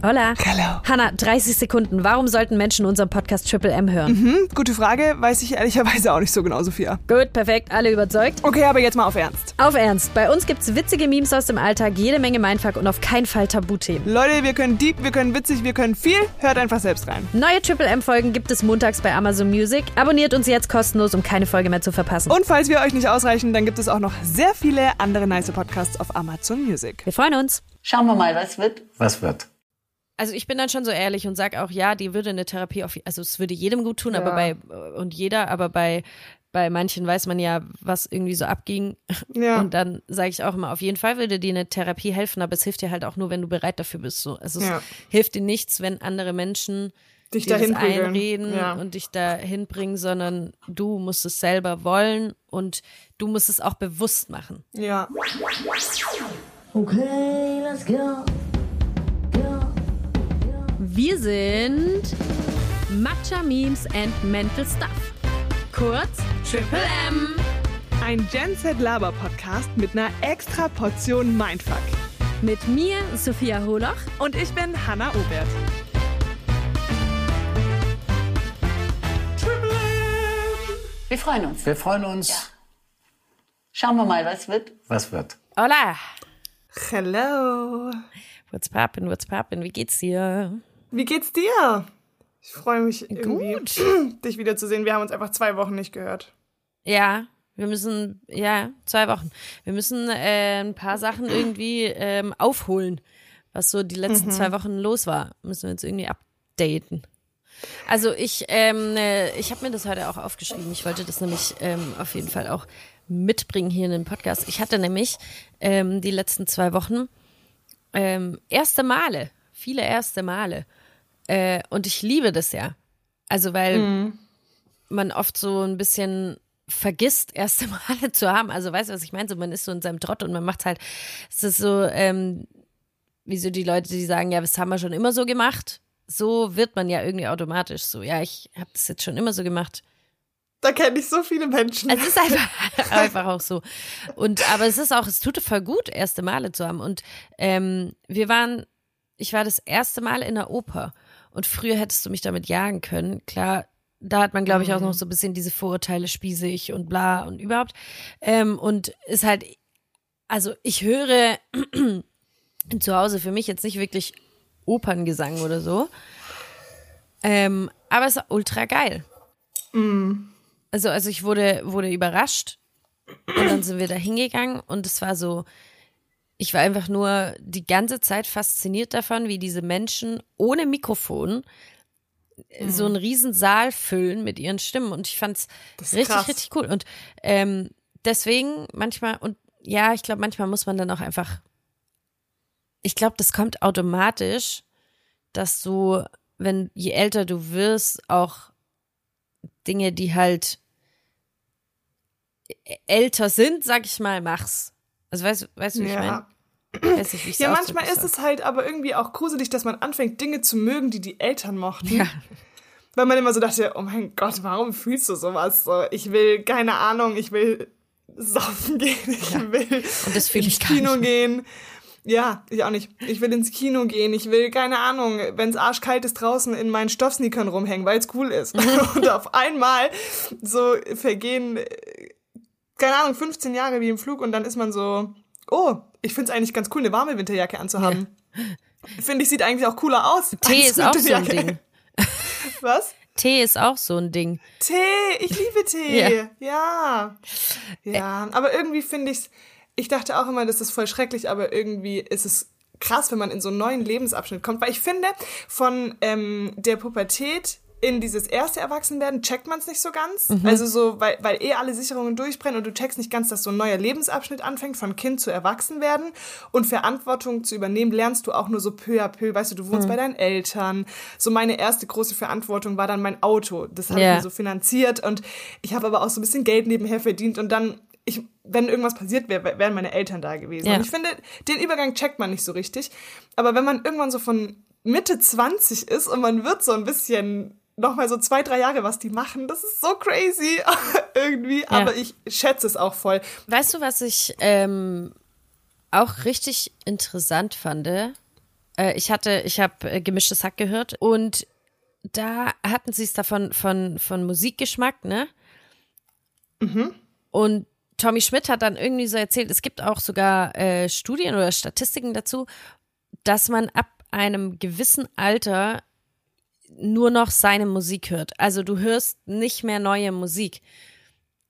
Hola. Hallo. Hanna, 30 Sekunden. Warum sollten Menschen unseren Podcast Triple M hören? Hm, gute Frage, weiß ich ehrlicherweise auch nicht so genau, Sophia. Gut, perfekt, alle überzeugt. Okay, aber jetzt mal auf Ernst. Auf Ernst, bei uns gibt's witzige Memes aus dem Alltag, jede Menge Mindfuck und auf keinen Fall Tabuthemen. Leute, wir können deep, wir können witzig, wir können viel. Hört einfach selbst rein. Neue Triple M-Folgen gibt es montags bei Amazon Music. Abonniert uns jetzt kostenlos, um keine Folge mehr zu verpassen. Und falls wir euch nicht ausreichen, dann gibt es auch noch sehr viele andere nice Podcasts auf Amazon Music. Wir freuen uns. Schauen wir mal, was wird. Was wird? Also ich bin dann schon so ehrlich und sag auch, ja, die würde eine Therapie auf, also es würde jedem gut tun, aber bei, und jeder, aber bei, bei manchen weiß man ja, was irgendwie so abging. Ja. Und dann sage ich auch immer, auf jeden Fall würde dir eine Therapie helfen, aber es hilft dir halt auch nur, wenn du bereit dafür bist. So. Also Ja. es hilft dir nichts, wenn andere Menschen Dich dahin einreden Ja. und dich dahin bringen, sondern du musst es selber wollen und du musst es auch bewusst machen. Ja. Okay, let's. Go. Wir sind Matcha Memes and Mental Stuff. Kurz Triple M. Ein Gen Z Laber Podcast mit einer extra Portion Mindfuck. Mit mir, Sophia Holoch. Und ich bin Hanna Obert. Wir freuen uns. Wir freuen uns. Schauen wir mal, was wird. Was wird? Hola. Hello. What's poppin', what's poppin', wie geht's dir? Wie geht's dir? Ich freue mich irgendwie, Gut. dich wiederzusehen. Wir haben uns einfach zwei Wochen nicht gehört. Ja, wir müssen, ja, zwei Wochen. Wir müssen äh, ein paar Sachen irgendwie ähm, aufholen, was so die letzten zwei Wochen los war. Müssen wir jetzt irgendwie updaten. Also ich, ähm, äh, ich habe mir das heute auch aufgeschrieben. Ich wollte das nämlich ähm, auf jeden Fall auch mitbringen hier in den Podcast. Ich hatte nämlich ähm, die letzten zwei Wochen ähm, erste Male, viele erste Male. Äh, und ich liebe das ja. Also weil man oft so ein bisschen vergisst, erste Male zu haben. Also weißt du, was ich meine? So, man ist so in seinem Trott und man macht halt, es ist so, ähm, wie so die Leute, die sagen, ja, das haben wir schon immer so gemacht. So wird man ja irgendwie automatisch so. Ja, ich habe das jetzt schon immer so gemacht. Da kenne ich so viele Menschen. Es ist einfach, einfach auch so. Und aber es ist auch, es tut voll gut, erste Male zu haben. Und ähm, wir waren, ich war das erste Mal in der Oper. Und früher hättest du mich damit jagen können. Klar, da hat man, glaube ich, auch noch so ein bisschen diese Vorurteile spießig und bla und überhaupt. Ähm, und ist halt, also ich höre zu Hause für mich jetzt nicht wirklich Operngesang oder so. Ähm, aber es ist ultra geil. Also, also ich wurde, wurde überrascht und dann sind wir da hingegangen und es war so, ich war einfach nur die ganze Zeit fasziniert davon, wie diese Menschen ohne Mikrofon so einen riesen Saal füllen mit ihren Stimmen und ich fand's richtig, krass. richtig cool und ähm, deswegen manchmal und ja, ich glaube, manchmal muss man dann auch einfach, ich glaube, das kommt automatisch, dass du, wenn je älter du wirst, auch Dinge, die halt älter sind, sag ich mal, machst. Also weißt, weißt du, wie ich meine? ja. Nicht, Ja, manchmal ist es halt aber irgendwie auch gruselig, dass man anfängt, Dinge zu mögen, die die Eltern mochten. Ja. Weil man immer so dachte, oh mein Gott, warum fühlst du sowas so? Ich will, keine Ahnung, ich will saufen gehen, ich will fühl ich ins gar Kino gehen. Ja, ich auch nicht. Ich will ins Kino gehen. Ich will, keine Ahnung, wenn es arschkalt ist, draußen in meinen Stoffsneakern rumhängen, weil es cool ist. Und auf einmal so vergehen, äh, keine Ahnung, 15 Jahre wie im Flug und dann ist man so, oh, ich find's eigentlich ganz cool, eine warme Winterjacke anzuhaben. Finde ich, sieht eigentlich auch cooler aus. Tee ist auch so ein. Ding. Was? Tee ist auch so ein Ding. Tee, ich liebe Tee. Ja. Ja. Ja, aber irgendwie finde ich's, ich dachte auch immer, das ist voll schrecklich, aber irgendwie ist es krass, wenn man in so einen neuen Lebensabschnitt kommt, weil ich finde, von ähm, der Pubertät in dieses erste Erwachsenwerden checkt man es nicht so ganz. Also so, weil, weil eh alle Sicherungen durchbrennen und du checkst nicht ganz, dass so ein neuer Lebensabschnitt anfängt, von Kind zu Erwachsenwerden und Verantwortung zu übernehmen, lernst du auch nur so peu à peu. Weißt du, du wohnst bei deinen Eltern. So meine erste große Verantwortung war dann mein Auto. Das habe Ja. ich mir so finanziert und ich habe aber auch so ein bisschen Geld nebenher verdient und dann ich, wenn irgendwas passiert wäre, wären meine Eltern da gewesen. Ja. Und ich finde, den Übergang checkt man nicht so richtig. Aber wenn man irgendwann so von Mitte 20 ist und man wird so ein bisschen noch mal so zwei, drei Jahre, was die machen, das ist so crazy irgendwie. Aber ich schätze es auch voll. Weißt du, was ich ähm, auch richtig interessant fand? äh, ich hatte, ich habe äh, gemischtes Hack gehört und da hatten sie es davon von, von Musikgeschmack, ne? Mhm. Und Tommy Schmidt hat dann irgendwie so erzählt, es gibt auch sogar äh, Studien oder Statistiken dazu, dass man ab einem gewissen Alter nur noch seine Musik hört. Also du hörst nicht mehr neue Musik.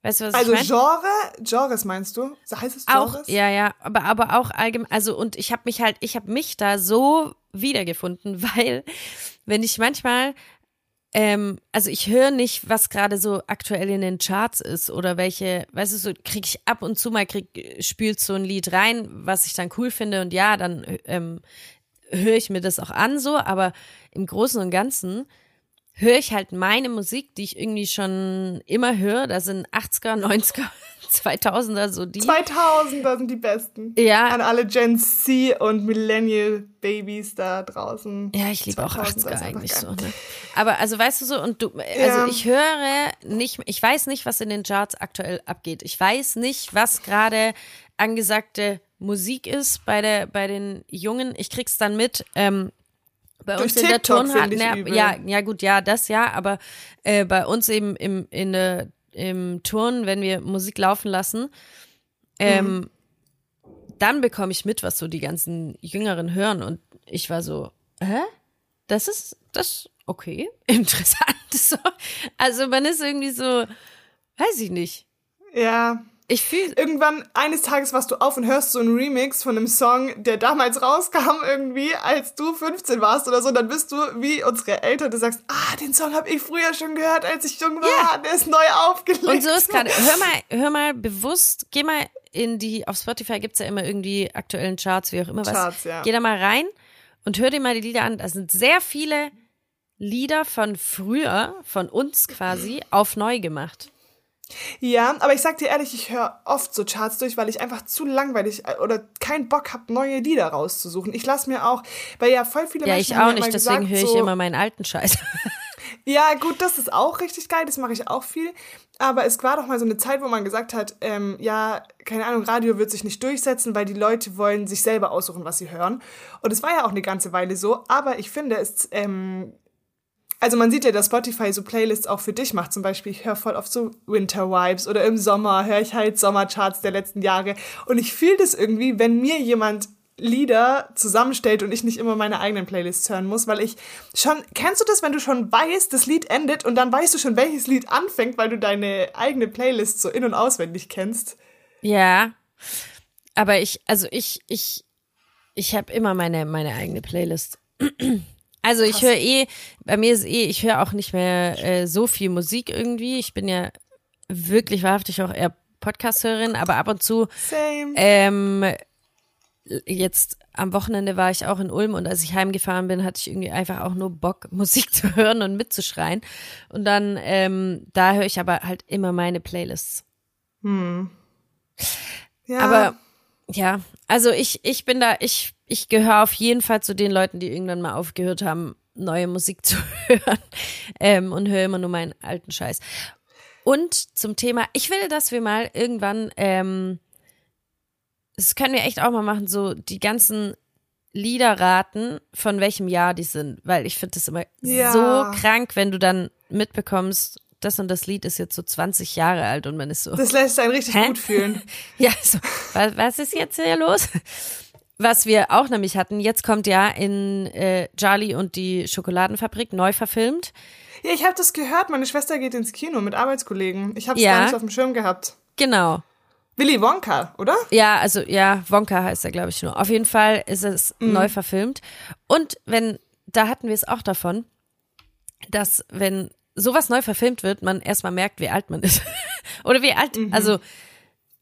Weißt du, was also ich meine? Genre, Genres meinst du? Heißt es Genres? Auch, ja, ja, aber, aber auch allgemein, also und ich habe mich halt, ich habe mich da so wiedergefunden, weil wenn ich manchmal, ähm, also ich höre nicht, was gerade so aktuell in den Charts ist oder welche, weißt du, so kriege ich ab und zu mal, krieg, spült so ein Lied rein, was ich dann cool finde und ja, dann ähm, höre ich mir das auch an so, aber im Großen und Ganzen höre ich halt meine Musik, die ich irgendwie schon immer höre. Da sind 80er, 90er, 2000er so die. 2000er sind die besten. Ja. An alle Gen Z und Millennial Babys da draußen. Ja, ich liebe auch 80er eigentlich so. Ne? Aber also weißt du so und du, also Ja. ich höre nicht, ich weiß nicht, was in den Charts aktuell abgeht. Ich weiß nicht, was gerade angesagte Musik ist bei der bei den Jungen. Ich krieg's dann mit. Ähm, bei Durch uns in der TikTok Turnhalle, übel. ja, ja gut, ja, das ja, aber äh, bei uns eben im in der im Turn, wenn wir Musik laufen lassen, ähm, Mhm. dann bekomme ich mit, was so die ganzen Jüngeren hören und ich war so, hä? Das ist das okay, interessant so. Also man ist irgendwie so, weiß ich nicht. Ja. Ich fühle Irgendwann eines Tages warst du auf und hörst so einen Remix von einem Song, der damals rauskam irgendwie, als du 15 warst oder so. Dann bist du wie unsere Eltern, du sagst, ah, den Song habe ich früher schon gehört, als ich jung war. Ja. Der ist neu aufgelegt. Und so ist gerade, hör mal, hör mal bewusst, geh mal in die, auf Spotify gibt's ja immer irgendwie aktuellen Charts, wie auch immer was. Charts, ja. Geh da mal rein und hör dir mal die Lieder an. Da sind sehr viele Lieder von früher, von uns quasi, auf neu gemacht. Ja, aber ich sag dir ehrlich, ich höre oft so Charts durch, weil ich einfach zu langweilig äh, oder keinen Bock hab, neue Lieder rauszusuchen. Ich lass mir auch, weil ja voll viele Ja, Menschen ich haben auch ja nicht, immer deswegen gesagt, höre ich so, immer meinen alten Scheiß. Ja, gut, das ist auch richtig geil, das mache ich auch viel. Aber es war doch mal so eine Zeit, wo man gesagt hat, ähm, ja, keine Ahnung, Radio wird sich nicht durchsetzen, weil die Leute wollen sich selber aussuchen, was sie hören. Und es war ja auch eine ganze Weile so, aber ich finde es, ähm, also man sieht ja, dass Spotify so Playlists auch für dich macht. Zum Beispiel, ich höre voll oft so Winter Vibes oder im Sommer höre ich halt Sommercharts der letzten Jahre. Und ich fühle das irgendwie, wenn mir jemand Lieder zusammenstellt und ich nicht immer meine eigenen Playlists hören muss, weil ich schon, kennst du das, wenn du schon weißt, das Lied endet und dann weißt du schon, welches Lied anfängt, weil du deine eigene Playlist so in- und auswendig kennst? Ja, aber ich, also ich, ich, ich habe immer meine, meine eigene Playlist. Also ich höre eh, bei mir ist eh, ich höre auch nicht mehr äh, so viel Musik irgendwie. Ich bin ja wirklich wahrhaftig auch eher Podcast-Hörerin, aber ab und zu Same. ähm, jetzt am Wochenende war ich auch in Ulm und als ich heimgefahren bin, hatte ich irgendwie einfach auch nur Bock, Musik zu hören und mitzuschreien. Und dann, ähm, da höre ich aber halt immer meine Playlists. ja. Aber ja, also ich, ich bin da, ich, ich gehöre auf jeden Fall zu den Leuten, die irgendwann mal aufgehört haben, neue Musik zu hören ähm, und höre immer nur meinen alten Scheiß. Und zum Thema, ich will, dass wir mal irgendwann, ähm, das können wir echt auch mal machen, so die ganzen Lieder raten, von welchem Jahr die sind, weil ich finde das immer Ja. so krank, wenn du dann mitbekommst, das und das Lied ist jetzt so 20 Jahre alt und man ist so. das lässt einen richtig Hä? gut fühlen. Ja, so, was, was ist jetzt hier los? Was wir auch nämlich hatten, jetzt kommt ja in äh, Charlie und die Schokoladenfabrik neu verfilmt. Ja, ich habe das gehört. Meine Schwester geht ins Kino mit Arbeitskollegen. Ich habe es Ja. gar nicht auf dem Schirm gehabt. Genau. Willy Wonka, oder? Ja, also ja, Wonka heißt er, glaube ich, nur. Auf jeden Fall ist es Mhm. neu verfilmt. Und wenn, da hatten wir es auch davon, dass wenn sowas neu verfilmt wird, man erstmal merkt, wie alt man ist. Oder wie alt, Mhm. also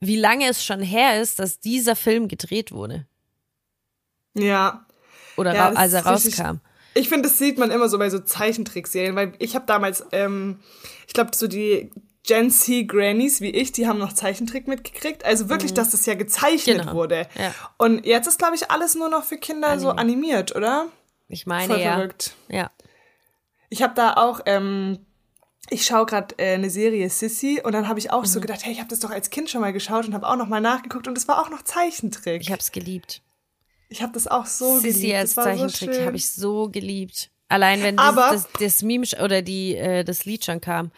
wie lange es schon her ist, dass dieser Film gedreht wurde. Ja. Oder Ja, als er ist richtig- rauskam. Ich finde, das sieht man immer so bei so Zeichentrickserien, weil ich habe damals, ähm, ich glaube, so die Gen Z Grannies wie ich, die haben noch Zeichentrick mitgekriegt. Also wirklich, dass das ja gezeichnet Genau. wurde. Ja. Und jetzt ist, glaube ich, alles nur noch für Kinder so animiert, oder? Ich meine Voll ja. verrückt. Ja. Ich habe da auch, ähm, ich schaue gerade äh, eine Serie Sissy und dann habe ich auch Mhm. so gedacht, hey, ich habe das doch als Kind schon mal geschaut und habe auch noch mal nachgeguckt und es war auch noch Zeichentrick. Ich hab's geliebt. Ich habe das auch so Sissy geliebt. als Das war so Zeichentrick schön. habe ich so geliebt. Allein wenn Aber- das, das, das Meme oder die, äh, das Lied schon kam.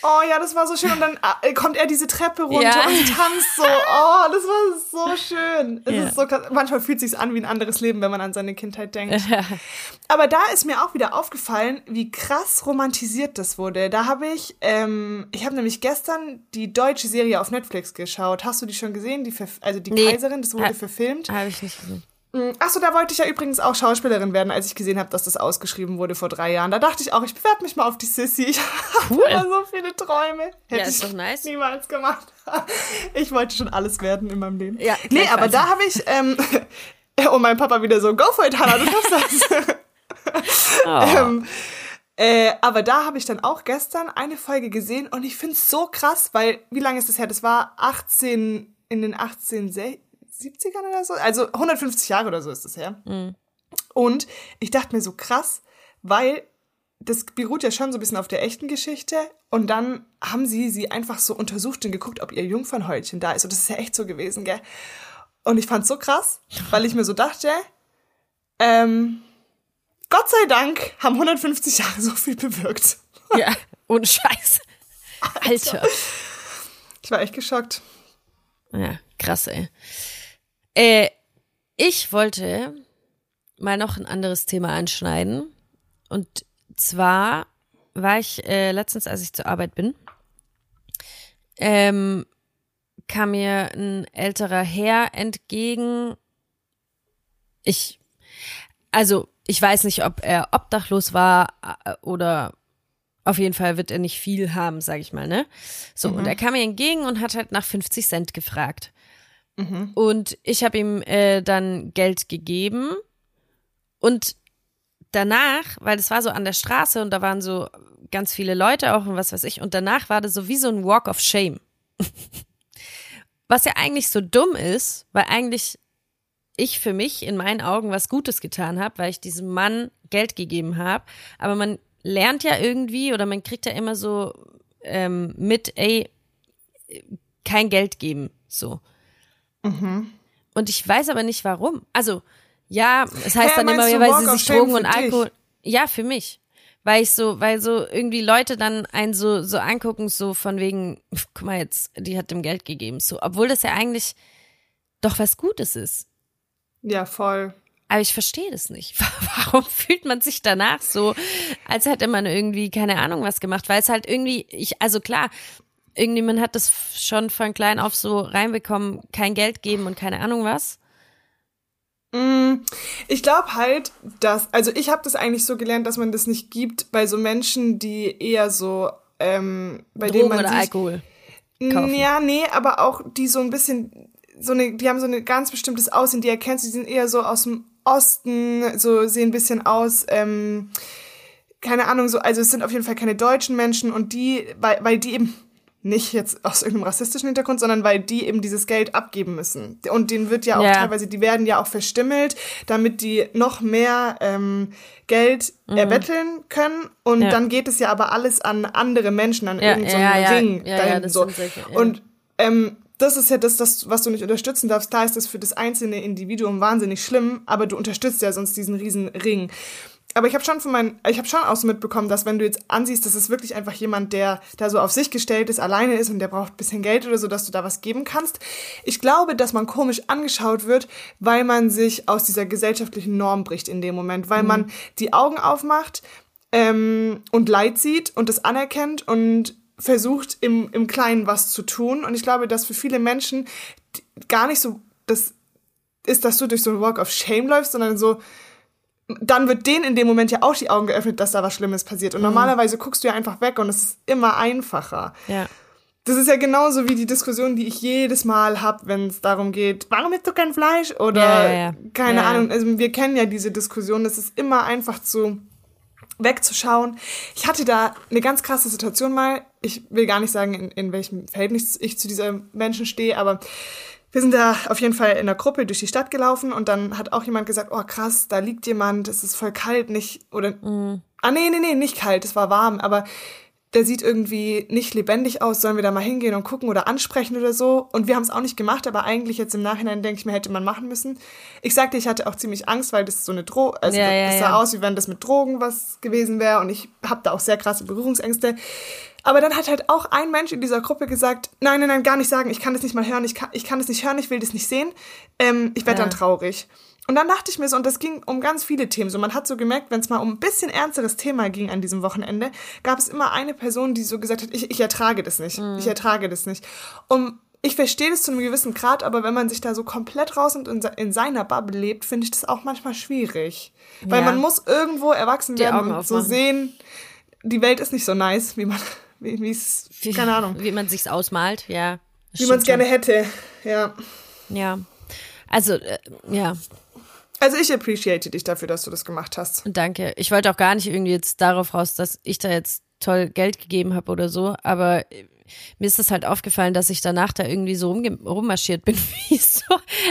Oh ja, das war so schön. Und dann äh, kommt er diese Treppe runter Ja. und tanzt so. Oh, das war so schön. Es Ja. ist so krass. Manchmal fühlt es sich an wie ein anderes Leben, wenn man an seine Kindheit denkt. Aber da ist mir auch wieder aufgefallen, wie krass romantisiert das wurde. Da habe ich, ähm, ich habe nämlich gestern die deutsche Serie auf Netflix geschaut. Hast du die schon gesehen? Die Verf- also die Nee. Kaiserin, das wurde Ha- verfilmt. Habe ich nicht gesehen. Achso, da wollte ich ja übrigens auch Schauspielerin werden, als ich gesehen habe, dass das ausgeschrieben wurde vor drei Jahren. Da dachte ich auch, ich bewerbe mich mal auf die Sissy. Ich Cool. habe so viele Träume. Hätte ist ich doch nice. niemals gemacht. Ich wollte schon alles werden in meinem Leben. Ja, nee, aber da habe ich, ähm, und mein Papa wieder so, go for it, Hannah, du schaffst das. Oh. Ähm, äh, aber da habe ich dann auch gestern eine Folge gesehen und ich finde es so krass, weil, wie lange ist das her? Das war 18, in den 1870ern oder so? Also 150 Jahre oder so ist das her. Und ich dachte mir so krass, weil das beruht ja schon so ein bisschen auf der echten Geschichte. Und dann haben sie sie einfach so untersucht und geguckt, ob ihr Jungfernhäutchen da ist. Und das ist ja echt so gewesen, gell? Und ich fand's so krass, weil ich mir so dachte, ähm, Gott sei Dank haben 150 Jahre so viel bewirkt. Ja, ohne Scheiß. Alter. Ich war echt geschockt. Ja, krass, ey. Äh, ich wollte mal noch ein anderes Thema anschneiden. Und zwar war ich äh, letztens, als ich zur Arbeit bin, ähm, kam mir ein älterer Herr entgegen. Ich, also, ich weiß nicht, ob er obdachlos war äh, oder auf jeden Fall wird er nicht viel haben, sag ich mal, ne? So, und er kam mir entgegen und hat halt nach 50 Cent gefragt. Und ich habe ihm äh, dann Geld gegeben und danach, weil das war so an der Straße und da waren so ganz viele Leute auch und was weiß ich, und danach war das so wie so ein Walk of Shame. was ja eigentlich so dumm ist, weil eigentlich ich für mich in meinen Augen was Gutes getan habe, weil ich diesem Mann Geld gegeben habe. Aber man lernt ja irgendwie oder man kriegt ja immer so ähm, mit, ey, kein Geld geben, so. Und ich weiß aber nicht warum. Also, ja, es heißt Hä, dann immer, ja, weil sie sich Drogen und dich? Alkohol. Ja, für mich. Weil ich so, weil so irgendwie Leute dann einen so, so angucken, so von wegen, guck mal jetzt, die hat dem Geld gegeben, so, obwohl das ja eigentlich doch was Gutes ist. Ja, voll. Aber ich verstehe das nicht. Warum fühlt man sich danach so, als hätte man irgendwie keine Ahnung was gemacht? Weil es halt irgendwie, ich, also klar, irgendwie man hat das schon von klein auf so reinbekommen, kein Geld geben und keine Ahnung was. Ich glaube halt, dass, also ich habe das eigentlich so gelernt, dass man das nicht gibt bei so Menschen, die eher so, ähm, bei denen Drogen man oder sich, Alkohol. kaufen. Ja, nee, aber auch die so ein bisschen, so eine, die haben so ein ganz bestimmtes Aussehen, die erkennst du, die sind eher so aus dem Osten, so sehen ein bisschen aus, ähm, keine Ahnung, so, also es sind auf jeden Fall keine deutschen Menschen und die, weil, weil die eben nicht jetzt aus irgendeinem rassistischen Hintergrund, sondern weil die eben dieses Geld abgeben müssen. Und denen wird ja auch Ja. teilweise, die werden ja auch verstimmelt, damit die noch mehr ähm, Geld erbetteln können. Und Mhm. Ja. dann geht es ja aber alles an andere Menschen, an Ja, irgendeinen ja, ja. Ring Ja, ja, dahin. das so. solche, ja. Und ähm, das ist ja das, das, was du nicht unterstützen darfst. Klar ist das für das einzelne Individuum wahnsinnig schlimm, aber du unterstützt ja sonst diesen riesen Ring. Aber ich habe schon von meinen, ich habe schon auch so mitbekommen, dass wenn du jetzt ansiehst, das ist wirklich einfach jemand, der da so auf sich gestellt ist, alleine ist und der braucht ein bisschen Geld oder so, dass du da was geben kannst. Ich glaube, dass man komisch angeschaut wird, weil man sich aus dieser gesellschaftlichen Norm bricht in dem Moment, weil man die Augen aufmacht ähm, und Leid sieht und das anerkennt und versucht im, im Kleinen was zu tun. Und ich glaube, dass für viele Menschen gar nicht so das ist, dass du durch so einen Walk of Shame läufst, sondern so, dann wird denen in dem Moment ja auch die Augen geöffnet, dass da was Schlimmes passiert. Und normalerweise guckst du ja einfach weg und es ist immer einfacher. Ja. Das ist ja genauso wie die Diskussion, die ich jedes Mal hab, wenn es darum geht, warum isst du kein Fleisch? Oder Ja, ja, keine. Ahnung. Also wir kennen ja diese Diskussion. Es ist immer einfach zu wegzuschauen. Ich hatte da eine ganz krasse Situation mal. Ich will gar nicht sagen, in, in welchem Verhältnis ich zu dieser Menschen stehe, aber wir sind da auf jeden Fall in der Gruppe durch die Stadt gelaufen und dann hat auch jemand gesagt, oh krass, da liegt jemand, es ist voll kalt, nicht, oder, ah nee, nee, nee, nicht kalt, es war warm, aber der sieht irgendwie nicht lebendig aus, sollen wir da mal hingehen und gucken oder ansprechen oder so. Und wir haben es auch nicht gemacht, aber eigentlich jetzt im Nachhinein denke ich mir, hätte man machen müssen. Ich sagte, ich hatte auch ziemlich Angst, weil das so eine Dro also Ja, ja, das sah ja. aus, wie wenn das mit Drogen was gewesen wäre und ich habe da auch sehr krasse Berührungsängste. Aber dann hat halt auch ein Mensch in dieser Gruppe gesagt, nein, nein, nein, gar nicht sagen, ich kann das nicht mal hören, ich kann, ich kann das nicht hören, ich will das nicht sehen, ähm, ich werde Ja. dann traurig. Und dann dachte ich mir so, und das ging um ganz viele Themen. So, man hat so gemerkt, wenn es mal um ein bisschen ernsteres Thema ging an diesem Wochenende, gab es immer eine Person, die so gesagt hat, ich, ich ertrage das nicht. Ich ertrage das nicht. Und ich verstehe das zu einem gewissen Grad, aber wenn man sich da so komplett raus und in, in seiner Bubble lebt, finde ich das auch manchmal schwierig. Weil Ja. man muss irgendwo erwachsen werden und so sehen, die Welt ist nicht so nice, wie man, wie es, keine Ahnung, Wie man sich's ausmalt, ja. Wie man es gerne hätte. Ja. Ja. Also, äh, ja, Also ich appreciate dich dafür, dass du das gemacht hast. danke. Ich wollte auch gar nicht irgendwie jetzt darauf raus, dass ich da jetzt toll Geld gegeben habe oder so, aber äh, mir ist das halt aufgefallen, dass ich danach da irgendwie so rummarschiert bin, wie so,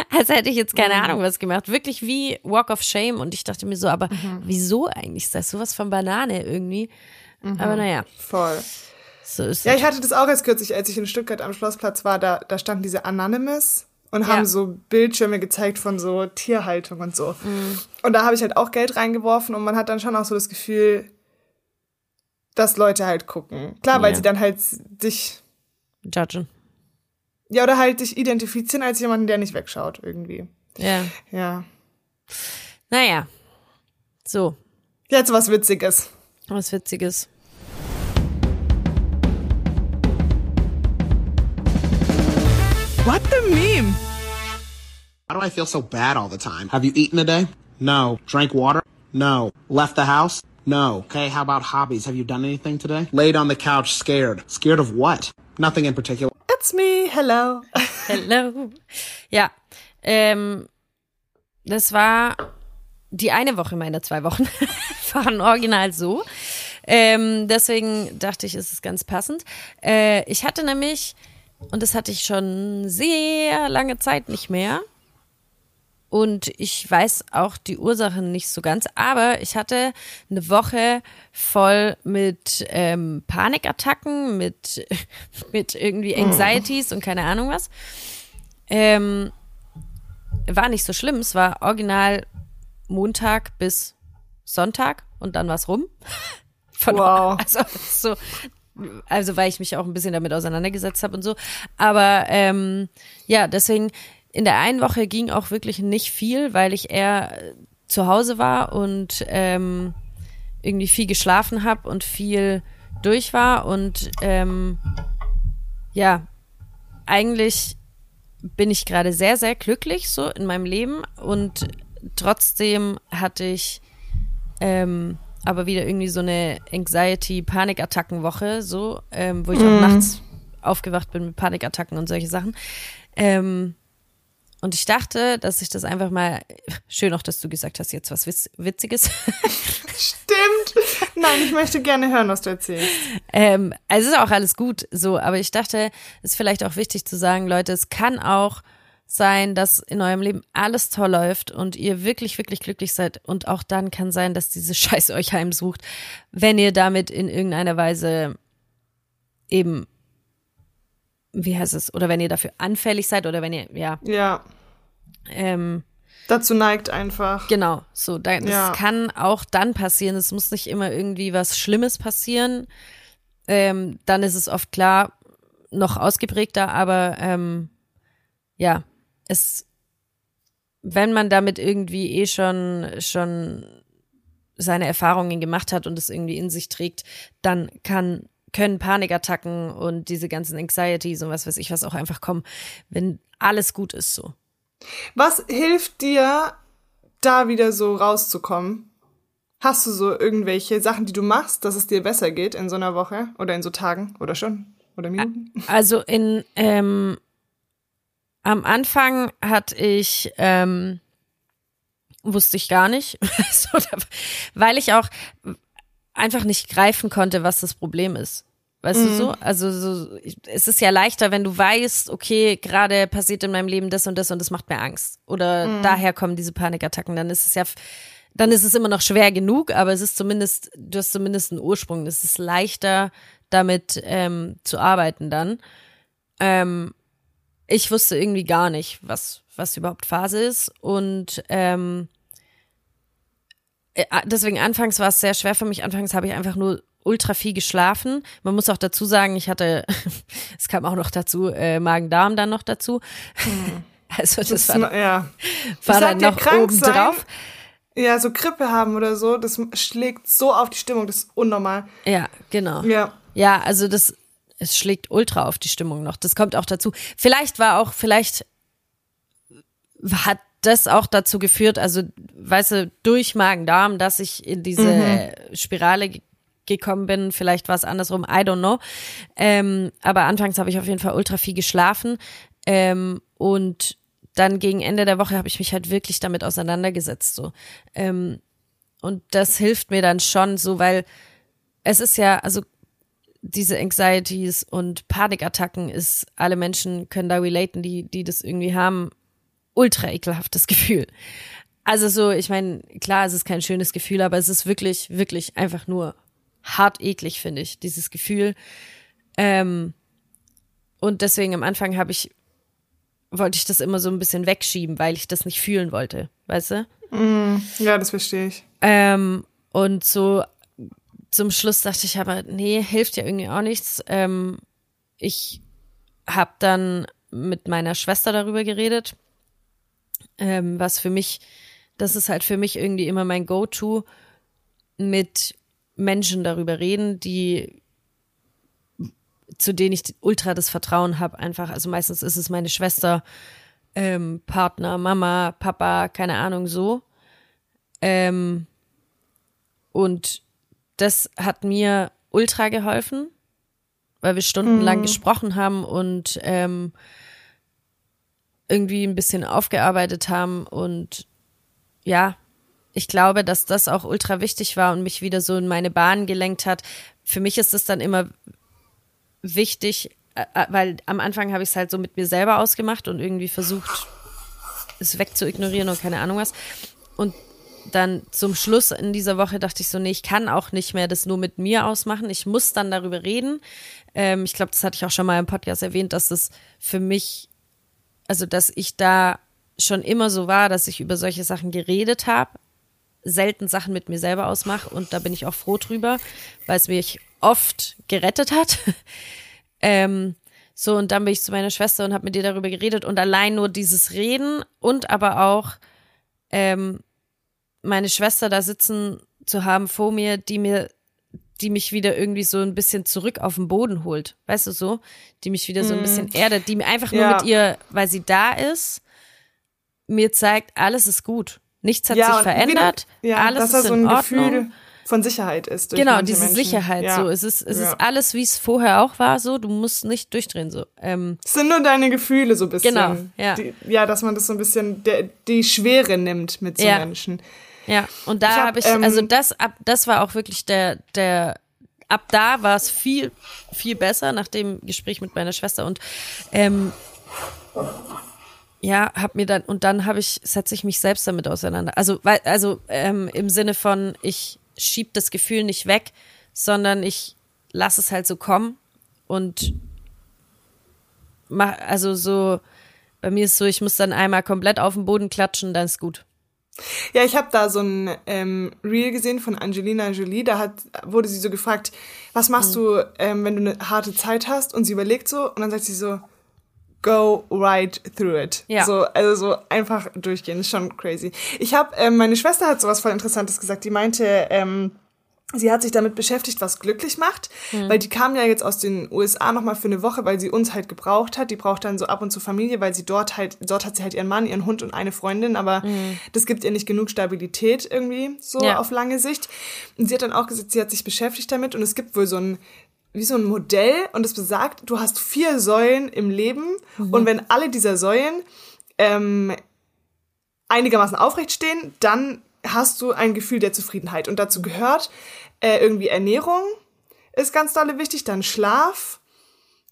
als hätte ich jetzt keine Mhm. Ahnung was gemacht. Wirklich wie Walk of Shame und ich dachte mir so, aber Mhm. wieso eigentlich? Ist das sowas von Banane irgendwie? Aber naja, Voll. So ist Ja, ich hatte das auch erst kürzlich, als ich in Stuttgart am Schlossplatz war, da, da standen diese Anonymous und Ja. haben so Bildschirme gezeigt von so Tierhaltung und so. Mhm. Und da habe ich halt auch Geld reingeworfen und man hat dann schon auch so das Gefühl, dass Leute halt gucken. Klar, weil Ja. sie dann halt sich, Judgen. ja, oder halt dich identifizieren als jemanden, der nicht wegschaut irgendwie. Ja. Ja. Naja. So, Jetzt was Witziges. was Witziges. What the meme? Why do I feel so bad all the time? Have you eaten today? No. Drank water? No. Left the house? No. Okay, how about hobbies? Have you done anything today? Laid on the couch scared. Scared of what? Nothing in particular. It's me, hello. Hello. Ja, ähm, das war die eine Woche meiner zwei Wochen. waren original so. Ähm, deswegen dachte ich, ist es ganz passend. Äh, ich hatte nämlich, und das hatte ich schon sehr lange Zeit nicht mehr. Und ich weiß auch die Ursachen nicht so ganz, aber ich hatte eine Woche voll mit ähm, Panikattacken, mit, mit irgendwie Anxieties und keine Ahnung was. Ähm, war nicht so schlimm. Es war original Montag bis Sonntag und dann war's rum. Von, Wow. Also, so, also weil ich mich auch ein bisschen damit auseinandergesetzt habe und so. Aber ähm, ja, deswegen in der einen Woche ging auch wirklich nicht viel, weil ich eher äh, zu Hause war und ähm, irgendwie viel geschlafen habe und viel durch war und ähm, ja, eigentlich bin ich gerade sehr, sehr glücklich so in meinem Leben und trotzdem hatte ich ähm, aber wieder irgendwie so eine Anxiety-Panikattackenwoche, so, ähm, wo ich auch nachts aufgewacht bin mit Panikattacken und solche Sachen. Ähm, und ich dachte, dass ich das einfach mal, schön auch, dass du gesagt hast, jetzt was Witz- Witziges. Stimmt. Nein, ich möchte gerne hören, was du erzählst. Ähm, also ist auch alles gut so, aber ich dachte, es ist vielleicht auch wichtig zu sagen, Leute, es kann auch sein, dass in eurem Leben alles toll läuft und ihr wirklich, wirklich glücklich seid. Und auch dann kann sein, dass diese Scheiße euch heimsucht, wenn ihr damit in irgendeiner Weise eben, wie heißt es, oder wenn ihr dafür anfällig seid oder wenn ihr, ja, Ja, ähm, dazu neigt einfach. Genau, so, da, das Ja. kann auch dann passieren. Es muss nicht immer irgendwie was Schlimmes passieren. Ähm, dann ist es oft klar, noch ausgeprägter, aber ähm, ja, es, wenn man damit irgendwie eh schon, schon seine Erfahrungen gemacht hat und es irgendwie in sich trägt, dann kann, können Panikattacken und diese ganzen Anxieties und was weiß ich was auch einfach kommen, wenn alles gut ist so. Was hilft dir, da wieder so rauszukommen? Hast du so irgendwelche Sachen, die du machst, dass es dir besser geht in so einer Woche oder in so Tagen oder schon oder Minuten? Also in ähm, am Anfang hatte ich ähm, wusste ich gar nicht, so, weil ich auch einfach nicht greifen konnte, was das Problem ist. Weißt du so? Also so, es ist ja leichter, wenn du weißt, okay, gerade passiert in meinem Leben das und das und das macht mir Angst. Oder daher kommen diese Panikattacken. Dann ist es ja, dann ist es immer noch schwer genug, aber es ist zumindest, du hast zumindest einen Ursprung. Es ist leichter, damit ähm, zu arbeiten dann. Ähm, ich wusste irgendwie gar nicht, was, was überhaupt Phase ist. Und ähm, äh, deswegen anfangs war es sehr schwer für mich. Anfangs habe ich einfach nur ultra viel geschlafen. Man muss auch dazu sagen, ich hatte, es kam auch noch dazu, äh, Magen-Darm dann noch dazu. Also das, Das war, ist- ja. war dann noch oben sein, drauf. Ja, so Grippe haben oder so, das schlägt so auf die Stimmung, das ist unnormal. Ja, genau. Ja. Ja, also das, es schlägt ultra auf die Stimmung noch. Das kommt auch dazu. Vielleicht war auch, vielleicht hat das auch dazu geführt, also, weißt du, durch Magen-Darm, dass ich in diese äh, Spirale ge- gekommen bin. Vielleicht war es andersrum, I don't know. Ähm, aber anfangs habe ich auf jeden Fall ultra viel geschlafen. Ähm, und dann gegen Ende der Woche habe ich mich halt wirklich damit auseinandergesetzt. So. Ähm, und das hilft mir dann schon so, weil es ist ja, also diese Anxieties und Panikattacken ist, alle Menschen können da relaten, die, die das irgendwie haben, ultra ekelhaftes Gefühl. Also so, ich meine, klar, es ist kein schönes Gefühl, aber es ist wirklich, wirklich einfach nur hart eklig, finde ich, dieses Gefühl. Ähm, und deswegen am Anfang habe ich, wollte ich das immer so ein bisschen wegschieben, weil ich das nicht fühlen wollte, weißt du? Ja, das verstehe ich. Ähm, und so zum Schluss dachte ich aber, nee, hilft ja irgendwie auch nichts. Ähm, ich habe dann mit meiner Schwester darüber geredet, ähm, was für mich, das ist halt für mich irgendwie immer mein Go-To, mit Menschen darüber reden, die zu denen ich ultra das Vertrauen habe, einfach. Also meistens ist es meine Schwester, ähm, Partner, Mama, Papa, keine Ahnung, so. Ähm, und das hat mir ultra geholfen, weil wir stundenlang gesprochen haben und ähm, irgendwie ein bisschen aufgearbeitet haben. Und ja, ich glaube, dass das auch ultra wichtig war und mich wieder so in meine Bahn gelenkt hat. Für mich ist es dann immer wichtig, äh, äh, weil am Anfang habe ich es halt so mit mir selber ausgemacht und irgendwie versucht, es wegzuignorieren und keine Ahnung was. Und dann zum Schluss in dieser Woche dachte ich so, nee, ich kann auch nicht mehr das nur mit mir ausmachen. Ich muss dann darüber reden. Ähm, ich glaube, das hatte ich auch schon mal im Podcast erwähnt, dass es für mich, also dass ich da schon immer so war, dass ich über solche Sachen geredet habe, selten Sachen mit mir selber ausmache und da bin ich auch froh drüber, weil es mich oft gerettet hat. ähm, so, und dann bin ich zu meiner Schwester und habe mit ihr darüber geredet und allein nur dieses Reden und aber auch ähm, meine Schwester da sitzen zu haben vor mir, die mir, die mich wieder irgendwie so ein bisschen zurück auf den Boden holt, weißt du so, die mich wieder so ein bisschen erdet, die mir einfach nur Ja. mit ihr, weil sie da ist, mir zeigt, alles ist gut, nichts hat ja, sich verändert, Wieder, ja, alles dass da ist so in ein Ordnung. Gefühl von Sicherheit ist. Genau, diese Menschen. Sicherheit. Ja. So, es ist, es Ja. ist alles, wie es vorher auch war. So, du musst nicht durchdrehen. So, ähm, Es sind nur deine Gefühle so ein bisschen. Genau, ja. Die, ja, dass man das so ein bisschen der, die Schwere nimmt mit so. Menschen. Ja. Und da Ich hab, habe ich, ähm, also das, ab, das war auch wirklich der, der. Ab da war es viel, viel besser nach dem Gespräch mit meiner Schwester und ähm, ja, hab mir dann und dann habe ich setze ich mich selbst damit auseinander. Also weil also ähm, im Sinne von ich schieb das Gefühl nicht weg, sondern ich lass es halt so kommen und mach also so bei mir ist so, ich muss dann einmal komplett auf den Boden klatschen, dann ist gut. Ja, ich habe da so ein ähm, Reel gesehen von Angelina Jolie. Da hat, wurde sie so gefragt, was machst Mhm. du, ähm, wenn du eine harte Zeit hast? Und sie überlegt so und dann sagt sie so, go right through it. Ja. So, also so einfach durchgehen, ist schon crazy. Ich habe, ähm, meine Schwester hat sowas voll Interessantes gesagt. Die meinte, ähm, sie hat sich damit beschäftigt, was glücklich macht, weil die kam ja jetzt aus den USA nochmal für eine Woche, weil sie uns halt gebraucht hat. Die braucht dann so ab und zu Familie, weil sie dort halt, dort hat sie halt ihren Mann, ihren Hund und eine Freundin, aber das gibt ihr nicht genug Stabilität irgendwie so Ja. auf lange Sicht. Und sie hat dann auch gesagt, sie hat sich beschäftigt damit und es gibt wohl so ein wie so ein Modell und es besagt, du hast vier Säulen im Leben und wenn alle dieser Säulen ähm, einigermaßen aufrecht stehen, dann hast du ein Gefühl der Zufriedenheit. Und dazu gehört äh, irgendwie Ernährung ist ganz dolle wichtig, dann Schlaf,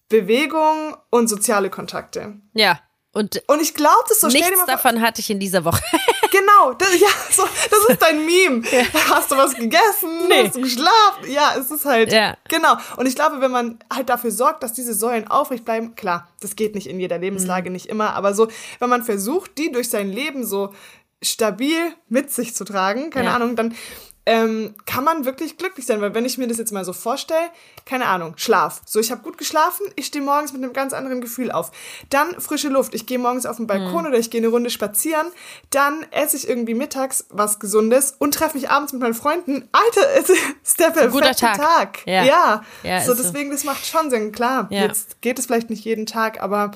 Bewegung und soziale Kontakte. Ja. Und Und ich glaube das so. Nichts davon hatte ich in dieser Woche. Genau, das, ja, so, das ist dein Meme. Hast du was gegessen? Nee. Hast du geschlafen? Ja, es ist halt. Ja. Genau. Und ich glaube, wenn man halt dafür sorgt, dass diese Säulen aufrecht bleiben, klar, das geht nicht in jeder Mhm. Lebenslage, nicht immer, aber so, wenn man versucht, die durch sein Leben so stabil mit sich zu tragen, keine Ja. Ahnung, dann ähm, kann man wirklich glücklich sein, weil wenn ich mir das jetzt mal so vorstelle, keine Ahnung, Schlaf. So, ich habe gut geschlafen, ich stehe morgens mit einem ganz anderen Gefühl auf. Dann frische Luft, ich gehe morgens auf den Balkon Mhm. oder ich gehe eine Runde spazieren, dann esse ich irgendwie mittags was Gesundes und treffe mich abends mit meinen Freunden. Alter, es ist der perfekte guter Tag. Tag. Ja. ja. Ja, so ist so. deswegen, das macht schon Sinn. Klar, Ja. jetzt geht es vielleicht nicht jeden Tag, aber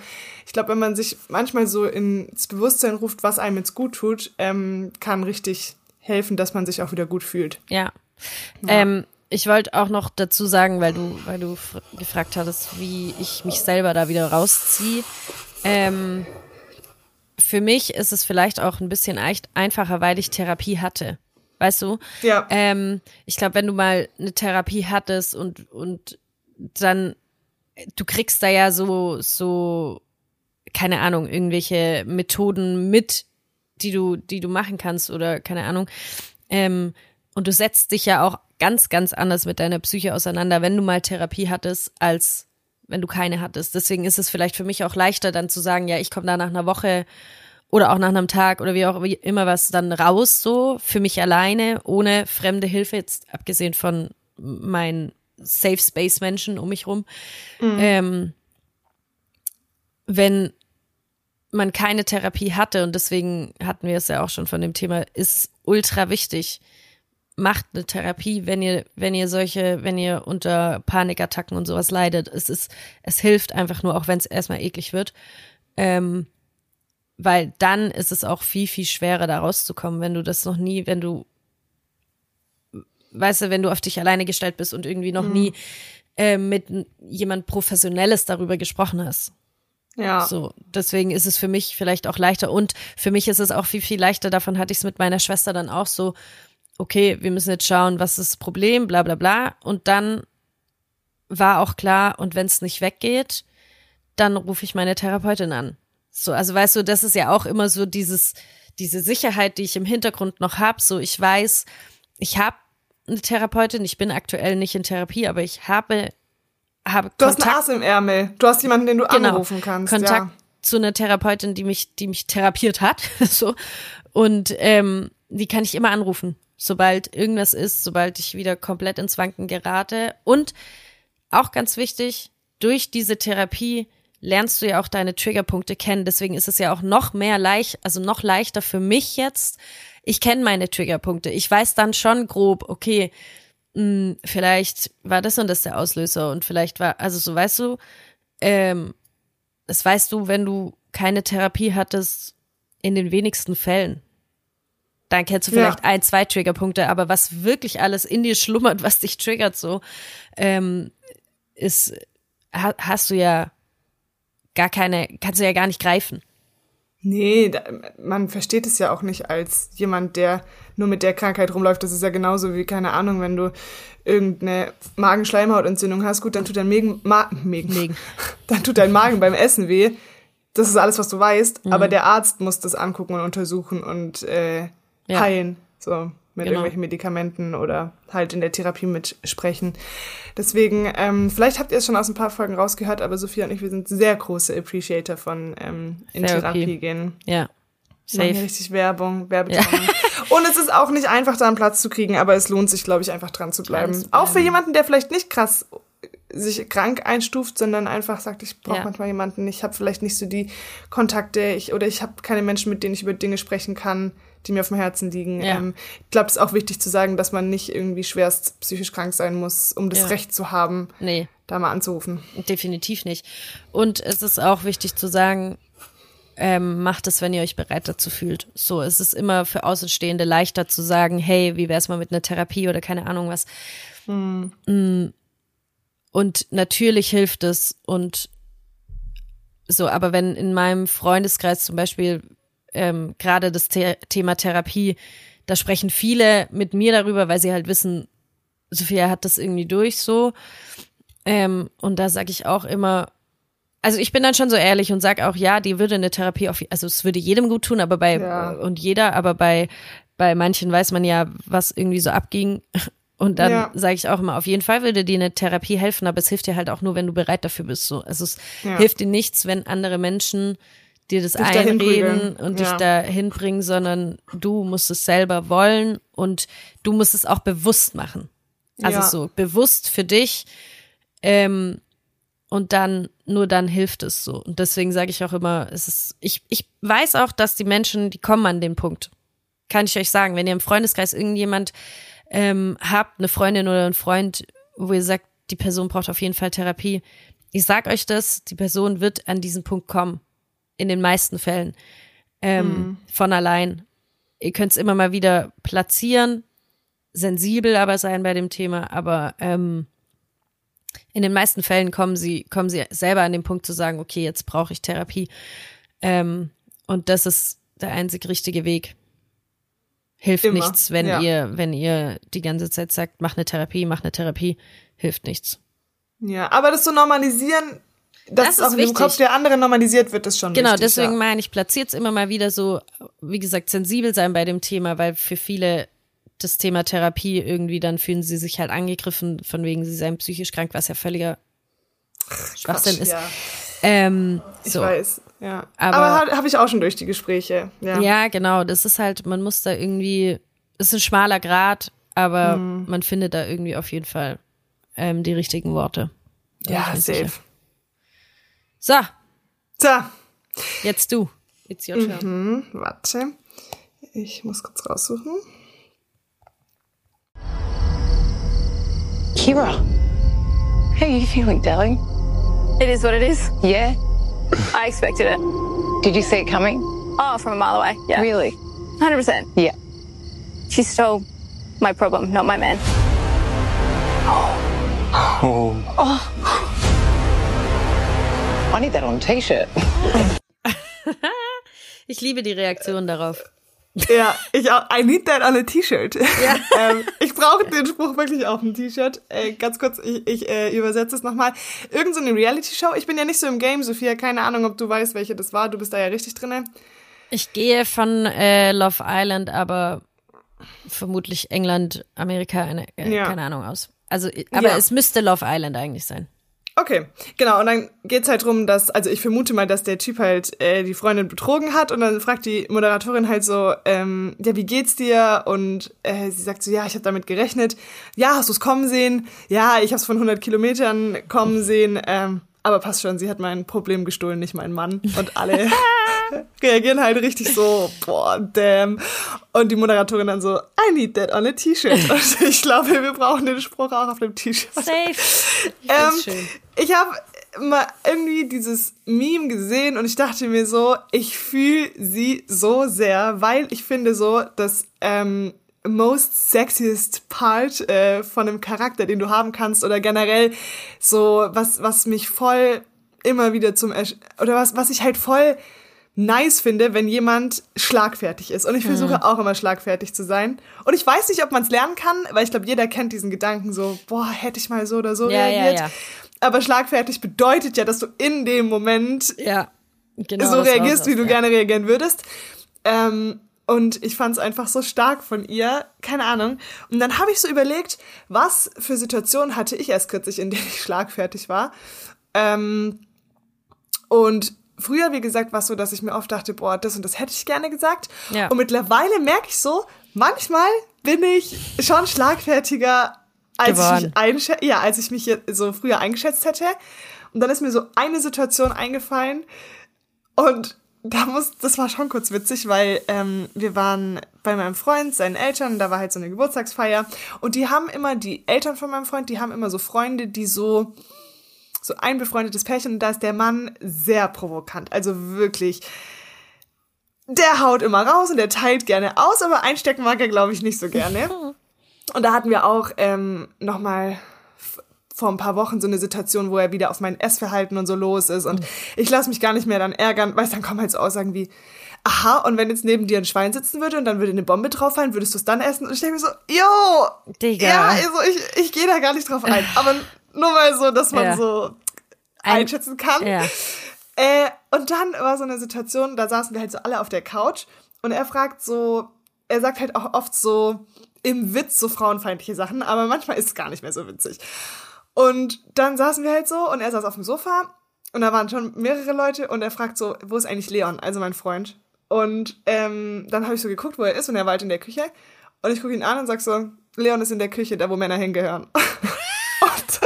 ich glaube, wenn man sich manchmal so ins Bewusstsein ruft, was einem jetzt gut tut, ähm, kann richtig helfen, dass man sich auch wieder gut fühlt. Ja. Ähm, ich wollte auch noch dazu sagen, weil du, weil du fr- gefragt hattest, wie ich mich selber da wieder rausziehe. Ähm, für mich ist es vielleicht auch ein bisschen einfacher, weil ich Therapie hatte. Weißt du? Ja. Ähm, ich glaube, wenn du mal eine Therapie hattest und, und dann, du kriegst da ja so, so, keine Ahnung, irgendwelche Methoden mit, die du, die du machen kannst oder keine Ahnung. Ähm, und du setzt dich ja auch ganz, ganz anders mit deiner Psyche auseinander, wenn du mal Therapie hattest, als wenn du keine hattest. Deswegen ist es vielleicht für mich auch leichter, dann zu sagen, ja, ich komme da nach einer Woche oder auch nach einem Tag oder wie auch immer was dann raus, so für mich alleine, ohne fremde Hilfe, jetzt abgesehen von meinen Safe Space Menschen um mich rum. Ähm, wenn man keine Therapie hatte und deswegen hatten wir es ja auch schon von dem Thema, ist ultra wichtig. Macht eine Therapie, wenn ihr, wenn ihr solche, wenn ihr unter Panikattacken und sowas leidet. Es ist, es hilft einfach nur, auch wenn es erstmal eklig wird. Ähm, weil dann ist es auch viel, viel schwerer, da rauszukommen, wenn du das noch nie, wenn du, weißt du, wenn du auf dich alleine gestellt bist und irgendwie noch nie äh, mit jemand Professionelles darüber gesprochen hast. Ja. So, deswegen ist es für mich vielleicht auch leichter und für mich ist es auch viel, viel leichter. Davon hatte ich es mit meiner Schwester dann auch so, okay, wir müssen jetzt schauen, was ist das Problem, bla bla bla. Und dann war auch klar, und wenn es nicht weggeht, dann rufe ich meine Therapeutin an. So, also weißt du, das ist ja auch immer so dieses, diese Sicherheit, die ich im Hintergrund noch habe. So, ich weiß, ich habe eine Therapeutin, ich bin aktuell nicht in Therapie, aber ich habe, habe Du hast einen Ass im Ärmel. Du hast jemanden, den du anrufen kannst. Genau. Kontakt ja. zu einer Therapeutin, die mich, die mich therapiert hat, so und ähm, die kann ich immer anrufen, sobald irgendwas ist, sobald ich wieder komplett ins Wanken gerate und auch ganz wichtig, durch diese Therapie lernst du ja auch deine Triggerpunkte kennen. Deswegen ist es ja auch noch mehr leicht, also noch leichter für mich jetzt. Ich kenne meine Triggerpunkte. Ich weiß dann schon grob, okay, mh, vielleicht war das und das der Auslöser und vielleicht war, also so weißt du, ähm, das weißt du, wenn du keine Therapie hattest, in den wenigsten Fällen. Dann kennst du Ja. vielleicht ein, zwei Triggerpunkte, aber was wirklich alles in dir schlummert, was dich triggert, so, ähm, ist, ha, hast du ja gar keine, kannst du ja gar nicht greifen. Nee, da, man versteht es ja auch nicht als jemand, der nur mit der Krankheit rumläuft. Das ist ja genauso wie, keine Ahnung, wenn du irgendeine Magenschleimhautentzündung hast, gut, dann tut dein Mägen, Ma Mägen, Mägen. dann tut dein Magen beim Essen weh. Das ist alles, was du weißt, Mhm. aber der Arzt muss das angucken und untersuchen und äh, Ja. heilen. So, mit Genau. irgendwelchen Medikamenten oder halt in der Therapie mitsprechen. Deswegen, ähm, vielleicht habt ihr es schon aus ein paar Folgen rausgehört, aber Sophia und ich, wir sind sehr große Appreciator von ähm, in Therapie. Therapie gehen. Ja. Safe. richtig Werbung, Werbetrommel. Und es ist auch nicht einfach, da einen Platz zu kriegen, aber es lohnt sich, glaube ich, einfach dran zu bleiben. Zu Auch für bleiben. jemanden, der vielleicht nicht krass sich krank einstuft, sondern einfach sagt, ich brauche Ja. manchmal jemanden, ich habe vielleicht nicht so die Kontakte ich, oder ich habe keine Menschen, mit denen ich über Dinge sprechen kann, die mir auf dem Herzen liegen. Ja. Ähm, ich glaube, es ist auch wichtig zu sagen, dass man nicht irgendwie schwerst psychisch krank sein muss, um das Ja. Recht zu haben, Nee. da mal anzurufen. Definitiv nicht. Und es ist auch wichtig zu sagen, ähm, macht es, wenn ihr euch bereit dazu fühlt. So, es ist immer für Außenstehende leichter zu sagen, hey, wie wär's mal mit einer Therapie oder keine Ahnung was. Mm. Und natürlich hilft es und so, aber wenn in meinem Freundeskreis zum Beispiel ähm, gerade das The Thema Therapie, da sprechen viele mit mir darüber, weil sie halt wissen, Sophia hat das irgendwie durch so. Ähm, und da sage ich auch immer, also ich bin dann schon so ehrlich und sag auch, ja, die würde eine Therapie auf, also es würde jedem gut tun, aber bei, Ja. und jeder, aber bei, bei manchen weiß man ja, was irgendwie so abging. Und dann Ja. sage ich auch immer, auf jeden Fall würde dir eine Therapie helfen, aber es hilft dir halt auch nur, wenn du bereit dafür bist. So. Also es Ja. hilft dir nichts, wenn andere Menschen dir das Dich dahin einreden und Ja. dich da hinbringen, sondern du musst es selber wollen und du musst es auch bewusst machen. Also Ja. so bewusst für dich ähm, und dann nur dann hilft es so. Und deswegen sage ich auch immer, es ist ich ich weiß auch, dass die Menschen, die kommen an den Punkt. Kann ich euch sagen, wenn ihr im Freundeskreis irgendjemand ähm, habt, eine Freundin oder einen Freund, wo ihr sagt, die Person braucht auf jeden Fall Therapie. Ich sag euch das, die Person wird an diesen Punkt kommen. In den meisten Fällen. Ähm, Von allein. Ihr könnt es immer mal wieder platzieren, sensibel aber sein bei dem Thema, aber ähm, in den meisten Fällen kommen sie, kommen sie selber an den Punkt zu sagen, okay, jetzt brauche ich Therapie. Ähm, und das ist der einzig richtige Weg. Hilft Immer, nichts, wenn ja. ihr, wenn ihr die ganze Zeit sagt, mach eine Therapie, mach eine Therapie, hilft nichts. Ja, aber das zu normalisieren, dass Das es auch ist dem wichtig. Kopf der anderen normalisiert wird, ist schon Genau, wichtig, deswegen ja. meine ich, platziert immer mal wieder so, wie gesagt, sensibel sein bei dem Thema, weil für viele das Thema Therapie irgendwie dann fühlen sie sich halt angegriffen, von wegen sie seien psychisch krank, was ja völliger Schwachsinn ist. Ja, Ähm, ich so. weiß, ja. Aber- Aber, habe ich auch schon durch die Gespräche. Ja. Ja, genau. Das ist halt, man muss da irgendwie, ist ein schmaler Grad, aber Mhm. man findet da irgendwie auf jeden Fall ähm, die richtigen Worte. Ich ja safe. sicher. So, So, jetzt du. It's your turn. hm, warte. Ich muss kurz raussuchen. Kira, how are you feeling, darling? It is what it is. Yeah? I expected it. Did you see it coming? Oh, from a mile away. Yeah. Really? 100%. Yeah. She stole my problem, not my man. Oh. Oh. I need that on a t-shirt. Ich liebe die Reaktion darauf. Ja, ich auch. I need that on a T-Shirt. ähm, ich brauche den Spruch wirklich auf dem T-Shirt. Äh, ganz kurz, ich, ich äh, übersetze es nochmal. Irgend so eine Reality-Show. Ich bin ja nicht so im Game, Sophia. Keine Ahnung, ob du weißt, welche das war. Du bist da ja richtig drinne. Ich gehe von äh, Love Island, aber vermutlich England, Amerika, eine, äh, Ja. keine Ahnung aus. Also, aber Ja. es müsste Love Island eigentlich sein. Okay, genau. Und dann geht's halt drum, dass, also ich vermute mal, dass der Typ halt äh, die Freundin betrogen hat und dann fragt die Moderatorin halt so, ähm, ja, wie geht's dir? Und äh, sie sagt so, ja, ich habe damit gerechnet. Ja, hast du's kommen sehen? Ja, ich hab's von 100 Kilometern kommen sehen. Ähm, aber passt schon, sie hat mein Problem gestohlen, nicht mein Mann. Und alle reagieren halt richtig so, boah, damn. Und die Moderatorin dann so, I need that on a T-Shirt. Und ich glaube, wir brauchen den Spruch auch auf dem T-Shirt. Safe. Ich Ähm, find's schön. ich habe mal irgendwie dieses Meme gesehen und ich dachte mir so, ich fühle sie so sehr, weil ich finde so, das ähm, most sexiest part äh, von einem Charakter, den du haben kannst oder generell so was, was mich voll immer wieder zum Ersch oder was, was ich halt voll nice finde, wenn jemand schlagfertig ist. Und ich versuche auch immer schlagfertig zu sein. Und ich weiß nicht, ob man es lernen kann, weil ich glaube, jeder kennt diesen Gedanken so, boah, hätte ich mal so oder so Ja, ja, reagiert. ja. Aber schlagfertig bedeutet ja, dass du in dem Moment Ja. Genau so reagierst, wie du ja. gerne reagieren würdest. Ähm, und ich fand es einfach so stark von ihr, keine Ahnung. Und dann habe ich so überlegt, was für Situationen hatte ich erst kürzlich, in denen ich schlagfertig war. Ähm, und früher, wie gesagt, war es so, dass ich mir oft dachte, boah, das und das hätte ich gerne gesagt. Ja. Und mittlerweile merke ich so, manchmal bin ich schon schlagfertiger, als ich, mich ja, als ich mich so früher eingeschätzt hätte. Und dann ist mir so eine Situation eingefallen, und da muss, das war schon kurz witzig, weil ähm, wir waren bei meinem Freund, seinen Eltern, da war halt so eine Geburtstagsfeier. Und die haben immer, die Eltern von meinem Freund, die haben immer so Freunde, die so, so ein befreundetes Pärchen. Und da ist der Mann sehr provokant, also wirklich, der haut immer raus und der teilt gerne aus, aber einstecken mag er, glaube ich, nicht so gerne. Und da hatten wir auch ähm, nochmal vor ein paar Wochen so eine Situation, wo er wieder auf mein Essverhalten und so los ist. Und ich lasse mich gar nicht mehr dann ärgern, weil dann kommen halt so Aussagen wie, aha, und wenn jetzt neben dir ein Schwein sitzen würde und dann würde eine Bombe drauf fallen, würdest du es dann essen? Und ich denke mir so, yo, Digga. ja, also ich, ich gehe da gar nicht drauf ein. Aber nur mal so, dass man Ja. so einschätzen kann. Ja. Äh, und dann war so eine Situation, da saßen wir halt so alle auf der Couch und er fragt so, er sagt halt auch oft so im Witz so frauenfeindliche Sachen, aber manchmal ist es gar nicht mehr so witzig. Und dann saßen wir halt so und er saß auf dem Sofa und da waren schon mehrere Leute und er fragt so, wo ist eigentlich Leon, also mein Freund? Und ähm, dann habe ich so geguckt, wo er ist und er war halt in der Küche und ich gucke ihn an und sag so, Leon ist in der Küche, da wo Männer hingehören. und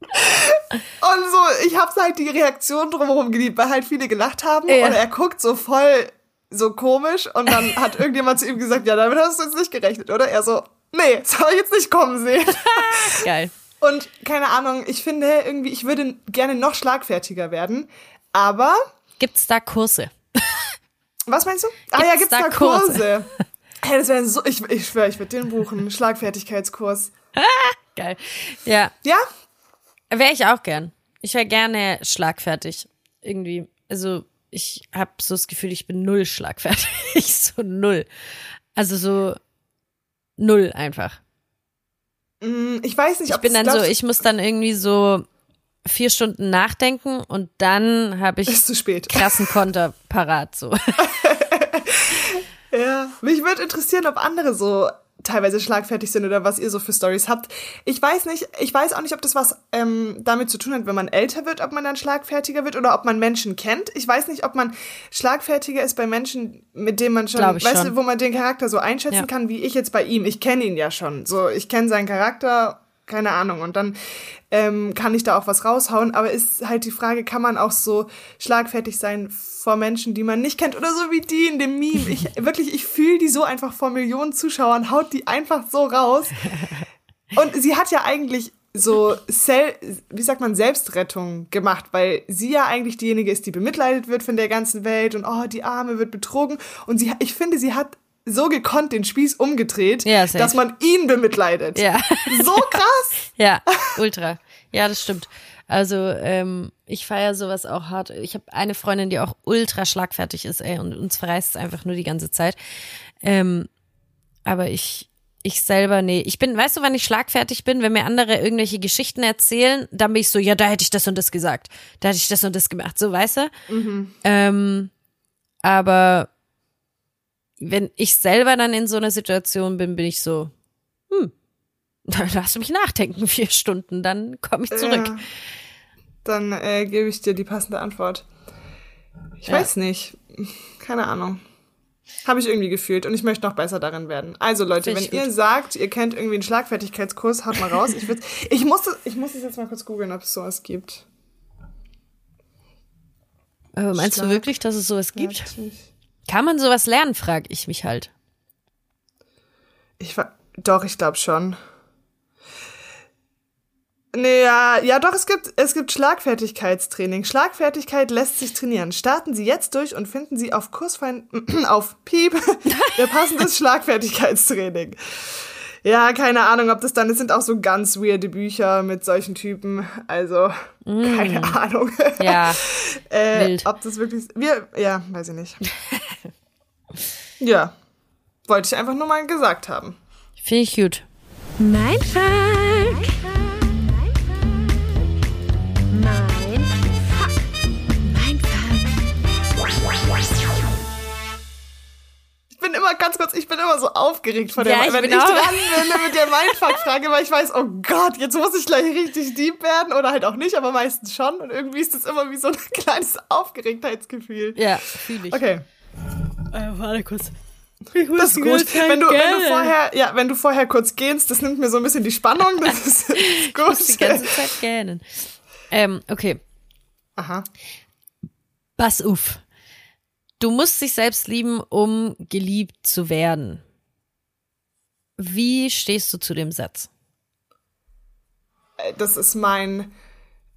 und so, ich habe halt die Reaktion drumherum geliebt, weil halt viele gelacht haben Ja. und er guckt so voll so komisch und dann hat irgendjemand zu ihm gesagt, ja, damit hast du jetzt nicht gerechnet, oder? Er so, nee, das habe ich jetzt nicht kommen sehen. Geil. Und keine Ahnung, ich finde irgendwie, ich würde gerne noch schlagfertiger werden, aber Gibt's da Kurse? was meinst du? ah ja, Gibt's gibt's da da Kurse? Kurse? Hey, das wäre so, ich, ich schwöre, ich würde den buchen, Schlagfertigkeitskurs. Geil. Ja, Ja? wäre ich auch gern. Ich wäre gerne schlagfertig. Irgendwie. Also, ich habe so das Gefühl, ich bin null schlagfertig. so null. Also so null einfach. Hm, Ich weiß nicht, Ich ob bin das dann so, ich muss dann irgendwie so vier Stunden nachdenken und dann habe ich ist zu spät. krassen Konter parat. So. Ja, mich würde interessieren, ob andere so teilweise schlagfertig sind oder was ihr so für Stories habt. Ich weiß nicht, ich weiß auch nicht, ob das was ähm, damit zu tun hat, wenn man älter wird, ob man dann schlagfertiger wird oder ob man Menschen kennt. Ich weiß nicht, ob man schlagfertiger ist bei Menschen, mit denen man schon, weißt du, wo man den Charakter so einschätzen Ja. kann, wie ich jetzt bei ihm. Ich kenne ihn ja schon. So, ich kenne seinen Charakter, keine Ahnung. Und dann ähm, kann ich da auch was raushauen. Aber ist halt die Frage, kann man auch so schlagfertig sein vor Menschen, die man nicht kennt oder so wie die in dem Meme. Ich wirklich, ich fühle die so einfach vor Millionen Zuschauern, haut die einfach so raus. Und sie hat ja eigentlich so, Sel wie sagt man, Selbstrettung gemacht, weil sie ja eigentlich diejenige ist, die bemitleidet wird von der ganzen Welt und oh, die Arme wird betrogen. Und sie, ich finde, sie hat so gekonnt den Spieß umgedreht, Ja, dass man ihn bemitleidet. Ja. So krass. Ja, ultra. Ja, das stimmt. Also ähm, ich feiere sowas auch hart. Ich habe eine Freundin, die auch ultra schlagfertig ist, ey, und uns verreist es einfach nur die ganze Zeit. Ähm, aber ich, ich selber, nee. Ich bin, weißt du, wann ich schlagfertig bin? Wenn mir andere irgendwelche Geschichten erzählen, dann bin ich so, ja, da hätte ich das und das gesagt. Da hätte ich das und das gemacht. So, weißt du? Ähm, aber wenn ich selber dann in so einer Situation bin, bin ich so, hm, dann lass mich nachdenken, vier Stunden, dann komme ich zurück. Ja. Dann äh, gebe ich dir die passende Antwort. Ich Ja. weiß nicht. Keine Ahnung. Habe ich irgendwie gefühlt und ich möchte noch besser darin werden. Also Leute, wenn ich ihr gut. sagt, ihr kennt irgendwie einen Schlagfertigkeitskurs, haut mal raus. Ich, ich, muss, es- ich muss es jetzt mal kurz googeln, ob es sowas gibt. Aber meinst Schlag- du wirklich, dass es sowas gibt? Fertig. Kann man sowas lernen, frage ich mich halt. Ich war, doch, ich glaube schon. Nee, ja, doch, es gibt, es gibt Schlagfertigkeitstraining. Schlagfertigkeit lässt sich trainieren. Starten Sie jetzt durch und finden Sie auf Kursfein, auf Piep, der passendes Schlagfertigkeitstraining. Ja, keine Ahnung, ob das dann, es sind auch so ganz weirde Bücher mit solchen Typen. Also, keine Ahnung. Ja, äh, wild. ob das wirklich, wir, ja, weiß ich nicht. ja. Wollte ich einfach nur mal gesagt haben. finde ich gut. Mein Fuck. Mein Fuck. Mein Fuck. Ich bin immer ganz kurz, ich bin immer so aufgeregt vor der, Ja, ich wenn bin ich dran bin mit der Mindfuck-Frage, weil ich weiß, oh Gott, jetzt muss ich gleich richtig deep werden oder halt auch nicht, aber meistens schon. Und irgendwie ist das immer wie so ein kleines Aufgeregtheitsgefühl. Ja, fühle ich. Okay, Äh, warte kurz. das ist gut. Wenn du, wenn du vorher, ja, wenn du vorher kurz gehst, das nimmt mir so ein bisschen die Spannung. Das ist, ist gut. die ganze Zeit gähnen. Ähm, okay. Aha. Pass auf. Du musst dich selbst lieben, um geliebt zu werden. Wie stehst du zu dem Satz? Das ist mein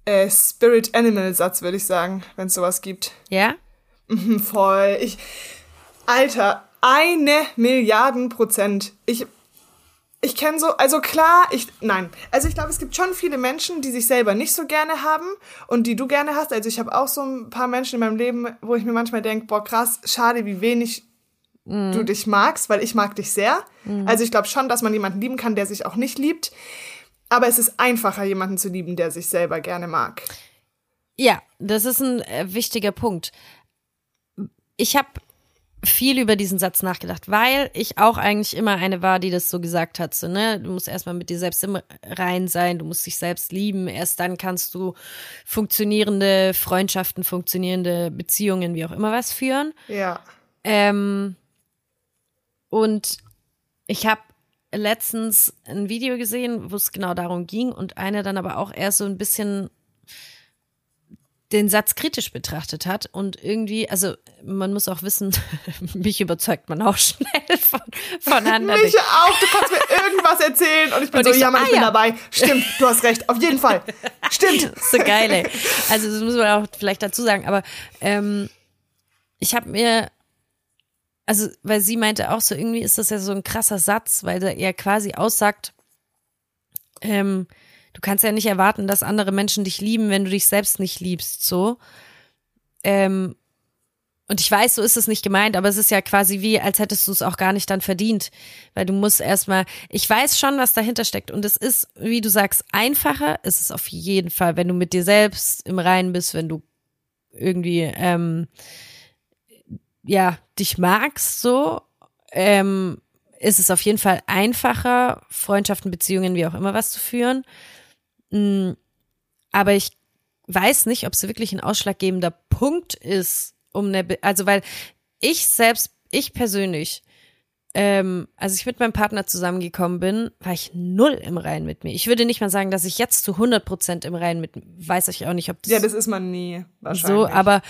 äh, Spirit Animal Satz, würde ich sagen, wenn es sowas gibt. Ja? Voll. Ich, Alter, eine Milliarden Prozent. Ich, ich kenne so, also klar, ich, nein. Also ich glaube, es gibt schon viele Menschen, die sich selber nicht so gerne haben und die du gerne hast. Also ich habe auch so ein paar Menschen in meinem Leben, wo ich mir manchmal denke, boah, krass, schade, wie wenig du dich magst, weil ich mag dich sehr. Also ich glaube schon, dass man jemanden lieben kann, der sich auch nicht liebt. Aber es ist einfacher, jemanden zu lieben, der sich selber gerne mag. Ja, das ist ein äh, wichtiger Punkt. Ich habe viel über diesen Satz nachgedacht, weil ich auch eigentlich immer eine war, die das so gesagt hat. So, ne? Du musst erstmal mit dir selbst im Rein sein, du musst dich selbst lieben. Erst dann kannst du funktionierende Freundschaften, funktionierende Beziehungen, wie auch immer was führen. Ja. Ähm, und ich habe letztens ein Video gesehen, wo es genau darum ging und einer dann aber auch eher so ein bisschen den Satz kritisch betrachtet hat und irgendwie, also man muss auch wissen, mich überzeugt man auch schnell von, von anderen. Mich auch, du kannst mir irgendwas erzählen und ich bin Und so, ich so, ja, Mann, ich ah, bin ja. dabei. Stimmt, du hast recht, auf jeden Fall. Stimmt. so geil, ey. Also das muss man auch vielleicht dazu sagen, aber ähm, ich habe mir, also weil sie meinte auch so, irgendwie ist das ja so ein krasser Satz, weil ja quasi aussagt, ähm, du kannst ja nicht erwarten, dass andere Menschen dich lieben, wenn du dich selbst nicht liebst, so. Ähm, und ich weiß, so ist es nicht gemeint, aber es ist ja quasi wie, als hättest du es auch gar nicht dann verdient. Weil du musst erstmal, ich weiß schon, was dahinter steckt. Und es ist, wie du sagst, einfacher. Es ist auf jeden Fall, wenn du mit dir selbst im Reinen bist, wenn du irgendwie, ähm, ja, dich magst, so, ähm, ist es auf jeden Fall einfacher, Freundschaften, Beziehungen, wie auch immer was zu führen. Mm, Aber ich weiß nicht, ob es wirklich ein ausschlaggebender Punkt ist, um eine, Be also weil ich selbst, ich persönlich, ähm, als ich mit meinem Partner zusammengekommen bin, war ich null im Reinen mit mir. Ich würde nicht mal sagen, dass ich jetzt zu 100 Prozent im Reinen mit, weiß ich auch nicht, ob das, Ja, das ist man nie, wahrscheinlich. so, aber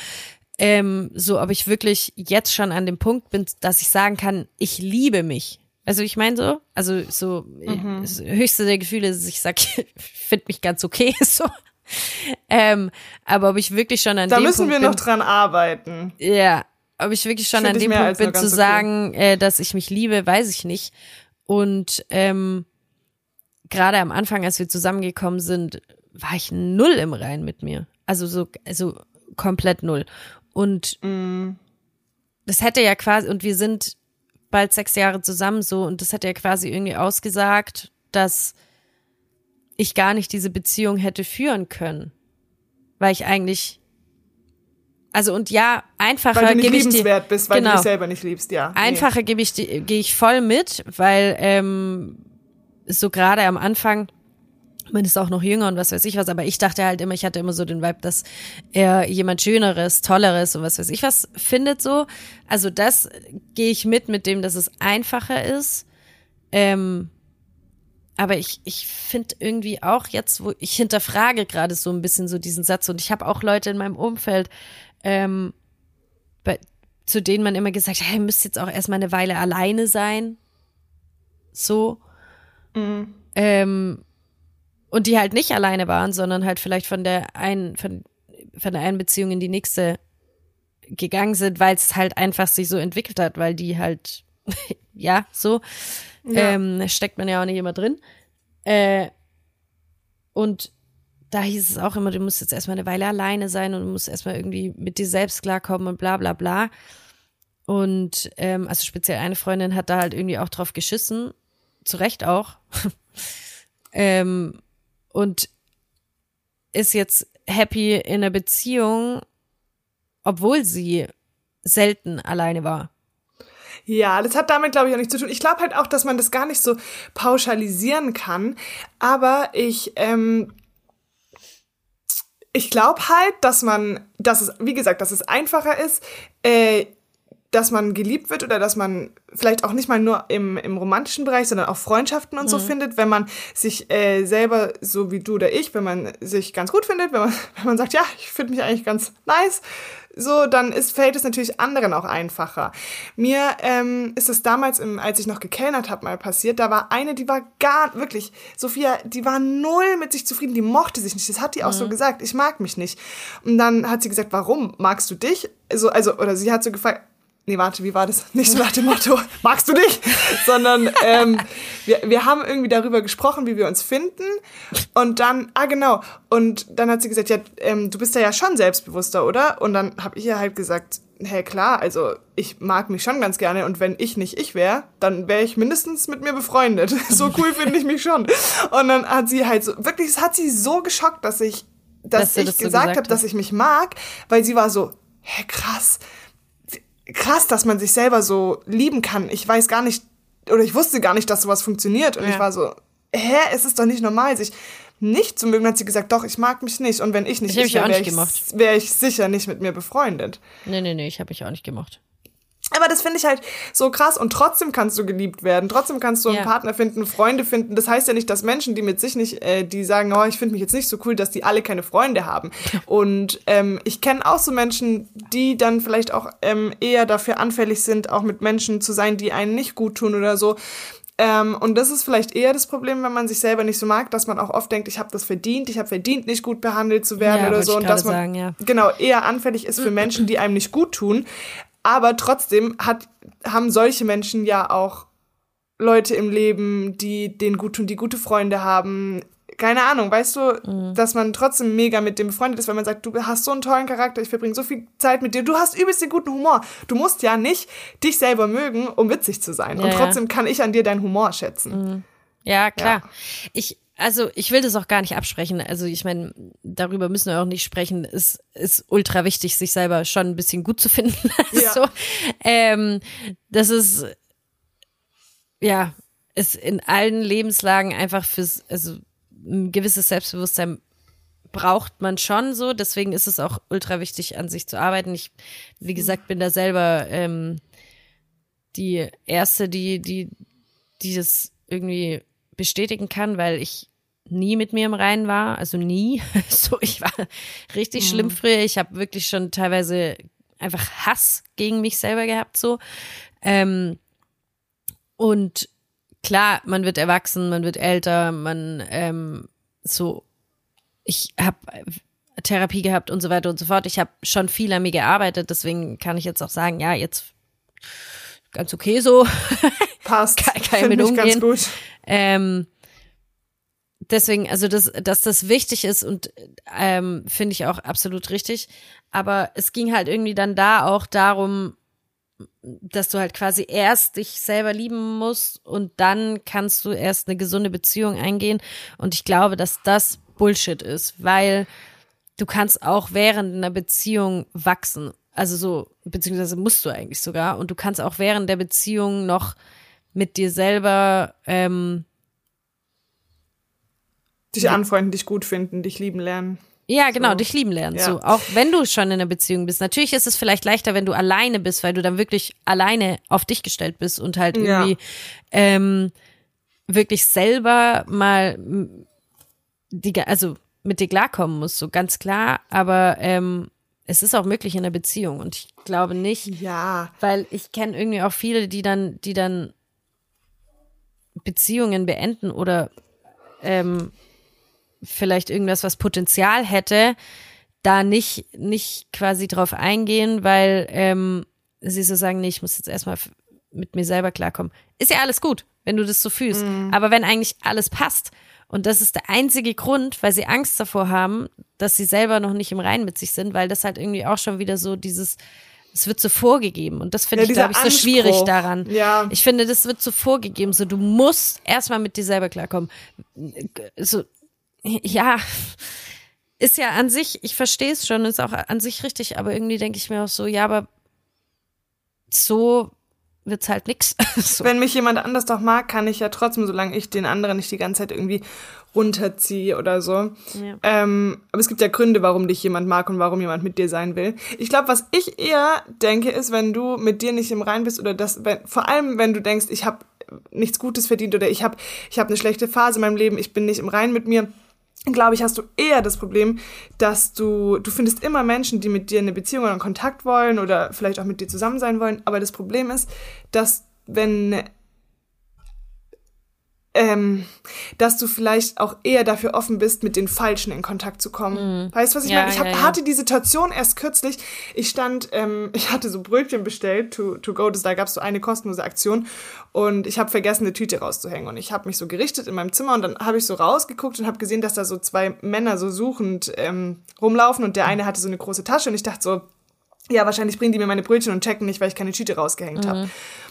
ähm, so, ob ich wirklich jetzt schon an dem Punkt bin, dass ich sagen kann, ich liebe mich. Also ich meine so, also so Mhm. höchste der Gefühle ist, ich sag, ich finde mich ganz okay so. Ähm, aber ob ich wirklich schon an da dem müssen Punkt wir bin, noch dran arbeiten. ja, ob ich wirklich schon Find an dem Punkt als nur bin zu okay. sagen, äh, dass ich mich liebe, weiß ich nicht. Und ähm, gerade am Anfang, als wir zusammengekommen sind, war ich null im Rein mit mir. Also so, also komplett null. Und Mm. das hätte ja quasi, und wir sind bald sechs Jahre zusammen so, und das hätte ja quasi irgendwie ausgesagt, dass ich gar nicht diese Beziehung hätte führen können. Weil ich eigentlich, also und ja, einfacher Weil du nicht gebe ich dir, liebenswert bist, weil genau, du dich selber nicht liebst, ja. Nee. Einfacher gebe ich die- gehe ich voll mit, weil ähm, so gerade am Anfang man ist auch noch jünger und was weiß ich was, aber ich dachte halt immer, ich hatte immer so den Vibe, dass er jemand Schöneres, Tolleres und was weiß ich was findet so. Also das gehe ich mit, mit dem, dass es einfacher ist. Ähm, aber ich, ich finde irgendwie auch jetzt, wo ich hinterfrage gerade so ein bisschen so diesen Satz und ich habe auch Leute in meinem Umfeld, ähm, bei, zu denen man immer gesagt hat, hey, müsst jetzt auch erstmal eine Weile alleine sein. So. Ähm, und die halt nicht alleine waren, sondern halt vielleicht von der einen, von, von der einen Beziehung in die nächste gegangen sind, weil es halt einfach sich so entwickelt hat, weil die halt, ja, so, Ähm, steckt man ja auch nicht immer drin. Äh, und da hieß es auch immer, du musst jetzt erstmal eine Weile alleine sein und du musst erstmal irgendwie mit dir selbst klarkommen und bla bla bla. Und ähm, also speziell eine Freundin hat da halt irgendwie auch drauf geschissen, zu Recht auch. ähm, und ist jetzt happy in einer Beziehung, obwohl sie selten alleine war. Ja, das hat damit, glaube ich, auch nichts zu tun. Ich glaube halt auch, dass man das gar nicht so pauschalisieren kann. Aber ich, ähm, ich glaube halt, dass man, dass es, wie gesagt, dass es einfacher ist, äh, dass man geliebt wird oder dass man vielleicht auch nicht mal nur im, im romantischen Bereich, sondern auch Freundschaften und so findet, wenn man sich äh, selber, so wie du oder ich, wenn man sich ganz gut findet, wenn man, wenn man sagt, ja, ich finde mich eigentlich ganz nice, so, dann ist, fällt es natürlich anderen auch einfacher. Mir ähm, ist es damals, im, als ich noch gekellnert habe, mal passiert, da war eine, die war gar, wirklich, Sophia, die war null mit sich zufrieden, die mochte sich nicht. Das hat die auch so gesagt, ich mag mich nicht. Und dann hat sie gesagt, warum? Magst du dich? So, also, oder sie hat so gefragt, Nee, warte, wie war das? Nicht so nach dem Motto, magst du dich? Sondern ähm, wir, wir haben irgendwie darüber gesprochen, wie wir uns finden. Und dann, ah genau, und dann hat sie gesagt, ja, ähm, du bist da ja schon selbstbewusster, oder? Und dann habe ich ihr halt gesagt, hey klar, also ich mag mich schon ganz gerne und wenn ich nicht ich wäre, dann wäre ich mindestens mit mir befreundet. So cool finde ich mich schon. Und dann hat sie halt so, wirklich, es hat sie so geschockt, dass ich dass, Dass ich das so gesagt gesagt habe, dass ich mich mag, weil sie war so, hä, krass, krass, dass man sich selber so lieben kann. Ich weiß gar nicht, oder ich wusste gar nicht, dass sowas funktioniert. Und Ja. ich war so, hä, es ist doch nicht normal, sich nicht zu mögen. Hat sie gesagt, doch, ich mag mich nicht. Und wenn ich nicht Ich ich wäre, ich, wär ich sicher nicht mit mir befreundet. Nee, nee, nee, ich habe mich auch nicht gemocht. Aber das finde ich halt so krass und trotzdem kannst du geliebt werden. Trotzdem kannst du einen Ja. Partner finden, Freunde finden. Das heißt ja nicht, dass Menschen, die mit sich nicht, äh, die sagen, oh, ich finde mich jetzt nicht so cool, dass die alle keine Freunde haben. Und ähm, ich kenne auch so Menschen, die dann vielleicht auch ähm, eher dafür anfällig sind, auch mit Menschen zu sein, die einen nicht gut tun oder so. Ähm, und das ist vielleicht eher das Problem, wenn man sich selber nicht so mag, dass man auch oft denkt, ich habe das verdient, ich habe verdient, nicht gut behandelt zu werden Ja, oder so. ich Und dass man sagen, ja. genau eher anfällig ist für Menschen, die einem nicht gut tun. Aber trotzdem hat, haben solche Menschen ja auch Leute im Leben, die denen gut tun, die gute Freunde haben. Keine Ahnung, weißt du, Mhm. dass man trotzdem mega mit dem befreundet ist, weil man sagt, du hast so einen tollen Charakter, ich verbringe so viel Zeit mit dir, du hast übelst den guten Humor. Du musst ja nicht dich selber mögen, um witzig zu sein. Und Ja, ja. trotzdem kann ich an dir deinen Humor schätzen. Ja, klar. Ich, also ich will das auch gar nicht absprechen. Also ich meine, darüber müssen wir auch nicht sprechen. Es ist ultra wichtig, sich selber schon ein bisschen gut zu finden. Ja. so, ähm, das ist ja ist in allen Lebenslagen einfach fürs, also ein gewisses Selbstbewusstsein braucht man schon so. Deswegen ist es auch ultra wichtig, an sich zu arbeiten. Ich, wie gesagt, bin da selber ähm, die erste, die, die, die das irgendwie bestätigen kann, weil ich nie mit mir im Reinen war, also nie. So, ich war richtig schlimm früher. Ich habe wirklich schon teilweise einfach Hass gegen mich selber gehabt, so. Ähm, und klar, man wird erwachsen, man wird älter, man ähm, so. Ich habe Therapie gehabt und so weiter und so fort. Ich habe schon viel an mir gearbeitet, deswegen kann ich jetzt auch sagen, ja, jetzt ganz okay so. Passt. Kann- kann ich mit umgehen. gut. Ähm, deswegen, also das, dass das wichtig ist und ähm, finde ich auch absolut richtig. Aber es ging halt irgendwie dann da auch darum, dass du halt quasi erst dich selber lieben musst und dann kannst du erst eine gesunde Beziehung eingehen. Und ich glaube, dass das Bullshit ist, weil du kannst auch während einer Beziehung wachsen. Also so, beziehungsweise musst du eigentlich sogar. Und du kannst auch während der Beziehung noch mit dir selber ähm, Dich anfreunden, dich gut finden, dich lieben lernen. Ja, genau, So. dich lieben lernen. Ja. So, auch wenn du schon in einer Beziehung bist. Natürlich ist es vielleicht leichter, wenn du alleine bist, weil du dann wirklich alleine auf dich gestellt bist und halt Ja. irgendwie ähm, wirklich selber mal die, also mit dir klarkommen musst, so ganz klar. Aber ähm, es ist auch möglich in einer Beziehung und ich glaube nicht, Ja. weil ich kenne irgendwie auch viele, die dann, die dann Beziehungen beenden oder ähm, vielleicht irgendwas, was Potenzial hätte, da nicht, nicht quasi drauf eingehen, weil ähm, sie so sagen, nee, ich muss jetzt erstmal mit mir selber klarkommen. Ist ja alles gut, wenn du das so fühlst. Aber wenn eigentlich alles passt und das ist der einzige Grund, weil sie Angst davor haben, dass sie selber noch nicht im Reinen mit sich sind, weil das halt irgendwie auch schon wieder so dieses, es wird so vorgegeben und das finde Ja, ich, glaube ich, so Anspruch. schwierig daran. Ja. Ich finde, das wird so vorgegeben, so du musst erstmal mit dir selber klarkommen. So, ja, ist ja an sich, ich verstehe es schon, ist auch an sich richtig, aber irgendwie denke ich mir auch so, ja, aber so wird's halt nix. so. Wenn mich jemand anders doch mag, kann ich ja trotzdem, solange ich den anderen nicht die ganze Zeit irgendwie runterziehe oder so. Ja. Ähm, aber es gibt ja Gründe, warum dich jemand mag und warum jemand mit dir sein will. Ich glaube, was ich eher denke, ist, wenn du mit dir nicht im Rein bist oder das, wenn, vor allem wenn du denkst, ich habe nichts Gutes verdient oder ich habe ich hab eine schlechte Phase in meinem Leben, ich bin nicht im Rein mit mir, glaube ich, hast du eher das Problem, dass du, du findest immer Menschen, die mit dir eine Beziehung oder einen Kontakt wollen oder vielleicht auch mit dir zusammen sein wollen. Aber das Problem ist, dass wenn, ähm, dass du vielleicht auch eher dafür offen bist, mit den Falschen in Kontakt zu kommen. Weißt du, was ich Mhm. Ja, meine? Ich hab, ja, ja. hatte die Situation erst kürzlich. Ich stand, ähm, ich hatte so Brötchen bestellt, to, to go, das, da gab's so eine kostenlose Aktion und ich habe vergessen, eine Tüte rauszuhängen. Und ich habe mich so gerichtet in meinem Zimmer und dann habe ich so rausgeguckt und habe gesehen, dass da so zwei Männer so suchend ähm, rumlaufen und der eine hatte so eine große Tasche und ich dachte so, ja, wahrscheinlich bringen die mir meine Brötchen und checken nicht, weil ich keine Tüte rausgehängt habe.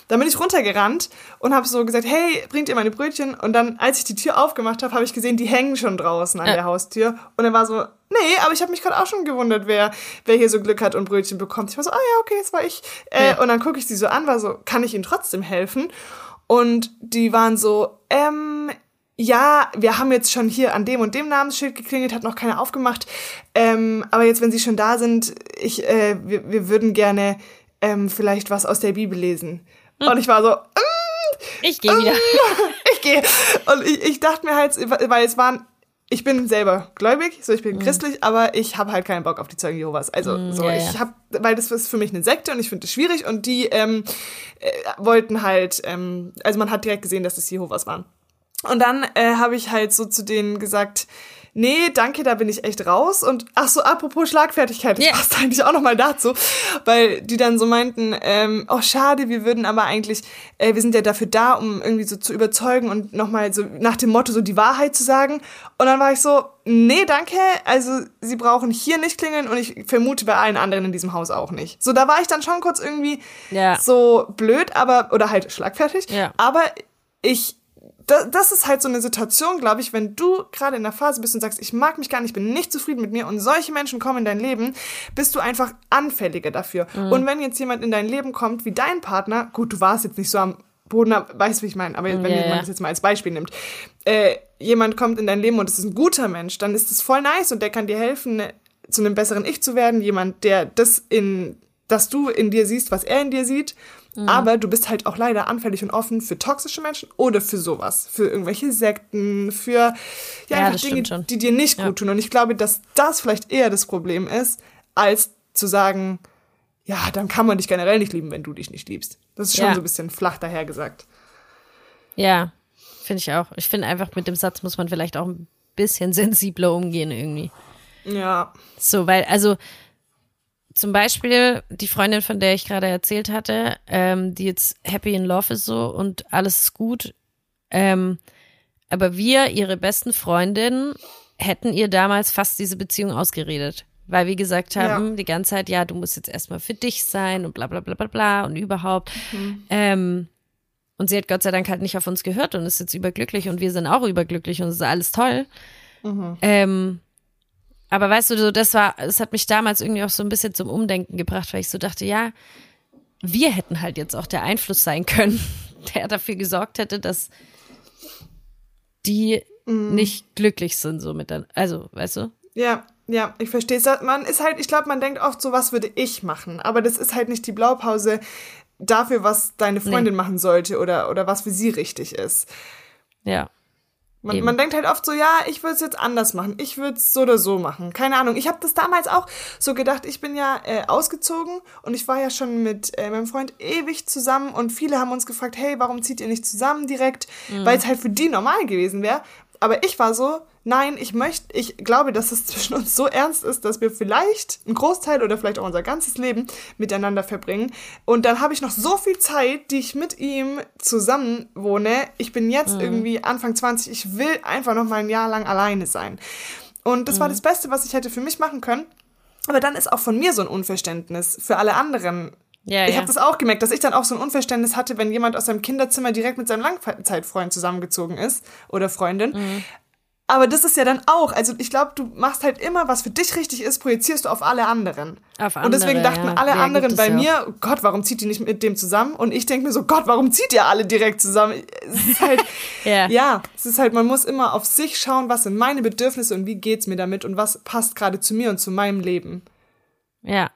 Dann bin ich runtergerannt und habe so gesagt, hey, bringt ihr meine Brötchen? Und dann, als ich die Tür aufgemacht habe, habe ich gesehen, die hängen schon draußen an Ja. der Haustür. Und er war so, nee, aber ich habe mich gerade auch schon gewundert, wer, wer hier so Glück hat und Brötchen bekommt. Ich war so, ah ja, okay, das war ich. Äh, Ja. Und dann gucke ich sie so an, war so, kann ich ihnen trotzdem helfen? Und die waren so, ähm, ja, wir haben jetzt schon hier an dem und dem Namensschild geklingelt, hat noch keiner aufgemacht. Ähm, aber jetzt, wenn Sie schon da sind, ich, äh, wir, wir würden gerne ähm, vielleicht was aus der Bibel lesen. Und ich war so, Ich gehe wieder. ich gehe. Und ich, ich dachte mir halt, weil es waren, ich bin selber gläubig, so ich bin christlich, aber ich habe halt keinen Bock auf die Zeugen Jehovas. Also so, ja, ich ja. habe, weil das ist für mich eine Sekte und ich finde das schwierig und die ähm, äh, wollten halt, ähm, also man hat direkt gesehen, dass das Jehovas waren. Und dann äh, habe ich halt so zu denen gesagt, nee, danke, da bin ich echt raus. Und ach so, apropos Schlagfertigkeit, das Ja. passt eigentlich auch nochmal dazu, weil die dann so meinten, ähm, oh schade, wir würden aber eigentlich, äh, wir sind ja dafür da, um irgendwie so zu überzeugen und nochmal so nach dem Motto so die Wahrheit zu sagen. Und dann war ich so, nee, danke, also sie brauchen hier nicht klingeln und ich vermute bei allen anderen in diesem Haus auch nicht. So, da war ich dann schon kurz irgendwie Ja. so blöd, aber, oder halt schlagfertig. Ja. Aber ich, da, das ist halt so eine Situation, glaube ich, wenn du gerade in der Phase bist und sagst, ich mag mich gar nicht, bin nicht zufrieden mit mir und solche Menschen kommen in dein Leben, bist du einfach anfälliger dafür. Mhm. Und wenn jetzt jemand in dein Leben kommt wie dein Partner, gut, du warst jetzt nicht so am Boden, weißt du, wie ich meine, aber wenn Ja, man das jetzt mal als Beispiel nimmt, äh, jemand kommt in dein Leben und es ist ein guter Mensch, dann ist es voll nice und der kann dir helfen, ne, zu einem besseren Ich zu werden, jemand, der das in, dass du in dir siehst, was er in dir sieht. Mhm. Aber du bist halt auch leider anfällig und offen für toxische Menschen oder für sowas. Für irgendwelche Sekten, für ja, Ja, Dinge, die dir nicht gut tun. Und ich glaube, dass das vielleicht eher das Problem ist, als zu sagen, ja, dann kann man dich generell nicht lieben, wenn du dich nicht liebst. Das ist schon Ja. so ein bisschen flach dahergesagt. Ja, finde ich auch. Ich finde einfach, mit dem Satz muss man vielleicht auch ein bisschen sensibler umgehen irgendwie. Ja. So, weil, also zum Beispiel die Freundin, von der ich gerade erzählt hatte, ähm, die jetzt happy in love ist so und alles ist gut. Ähm, aber wir, ihre besten Freundinnen, hätten ihr damals fast diese Beziehung ausgeredet. Weil wir gesagt haben, Ja. die ganze Zeit, ja, du musst jetzt erstmal für dich sein und bla bla bla bla bla und überhaupt. Ähm, und sie hat Gott sei Dank halt nicht auf uns gehört und ist jetzt überglücklich und wir sind auch überglücklich und es ist alles toll. Ähm, aber weißt du, so, das war, es hat mich damals irgendwie auch so ein bisschen zum Umdenken gebracht, weil ich so dachte, ja, wir hätten halt jetzt auch der Einfluss sein können, der dafür gesorgt hätte, dass die nicht glücklich sind, so mit dann, also, weißt du? Ja, ja, ich verstehe es. Man ist halt, ich glaube, man denkt oft so, was würde ich machen? Aber das ist halt nicht die Blaupause dafür, was deine Freundin machen sollte oder, oder was für sie richtig ist. Ja. Man, Eben. man denkt halt oft so, ja, ich würde es jetzt anders machen. Ich würde es so oder so machen. Keine Ahnung. Ich habe das damals auch so gedacht. Ich bin ja äh, ausgezogen und ich war ja schon mit äh, meinem Freund ewig zusammen und viele haben uns gefragt, hey, warum zieht ihr nicht zusammen direkt? Weil es halt für die normal gewesen wäre. Aber ich war so, nein, ich möchte, ich glaube, dass es zwischen uns so ernst ist, dass wir vielleicht einen Großteil oder vielleicht auch unser ganzes Leben miteinander verbringen. Und dann habe ich noch so viel Zeit, die ich mit ihm zusammen wohne. Ich bin jetzt irgendwie Anfang 20. Ich will einfach noch mal ein Jahr lang alleine sein. Und das war das Beste, was ich hätte für mich machen können. Aber dann ist auch von mir so ein Unverständnis für alle anderen. Ja, ich ja. habe das auch gemerkt, dass ich dann auch so ein Unverständnis hatte, wenn jemand aus seinem Kinderzimmer direkt mit seinem Langzeitfreund zusammengezogen ist oder Freundin. Mhm. Aber das ist ja dann auch, also ich glaube, du machst halt immer, was für dich richtig ist, projizierst du auf alle anderen. Auf Und deswegen andere, dachten ja. alle Ja, anderen bei mir, oh Gott, warum zieht die nicht mit dem zusammen? Und ich denke mir so, Gott, warum zieht ihr alle direkt zusammen? Es ist halt, Ja. ja, es ist halt, man muss immer auf sich schauen, was sind meine Bedürfnisse und wie geht's mir damit und was passt gerade zu mir und zu meinem Leben. Ja.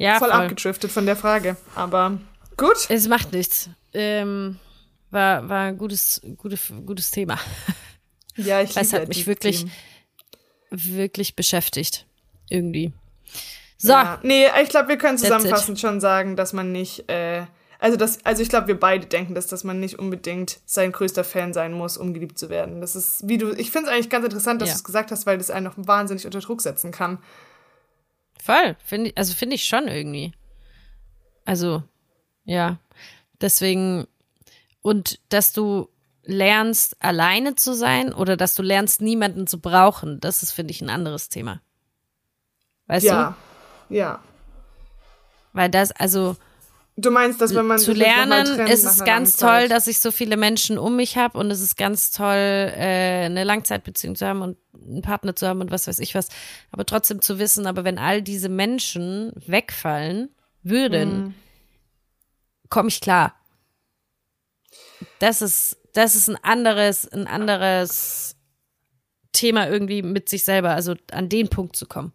Ja, Voll, voll. abgedriftet von der Frage. Aber gut. Es macht nichts. Ähm, war, war ein gutes, gutes, gutes Thema. Ja, ich es hat mich wirklich, Themen. wirklich beschäftigt. Irgendwie. So. Ja. Nee, ich glaube, wir können zusammenfassend schon sagen, dass man nicht, äh, also das, also ich glaube, wir beide denken das, dass man nicht unbedingt sein größter Fan sein muss, um geliebt zu werden. Das ist, wie du, ich finde es eigentlich ganz interessant, dass Ja. du es gesagt hast, weil das einen noch wahnsinnig unter Druck setzen kann. Voll. Find ich, also finde ich schon irgendwie. Also, ja. Deswegen, und dass du lernst, alleine zu sein oder dass du lernst, niemanden zu brauchen, das ist, finde ich, ein anderes Thema. Weißt Ja, ja. Weil das, also Du meinst, dass wenn man zu lernen, trennt ist es ganz toll, dass ich so viele Menschen um mich habe und es ist ganz toll, äh, eine Langzeitbeziehung zu haben und einen Partner zu haben und was weiß ich was. Aber trotzdem zu wissen, aber wenn all diese Menschen wegfallen würden, Mhm. komme ich klar. Das ist, das ist ein anderes, ein anderes Thema irgendwie mit sich selber, also an den Punkt zu kommen.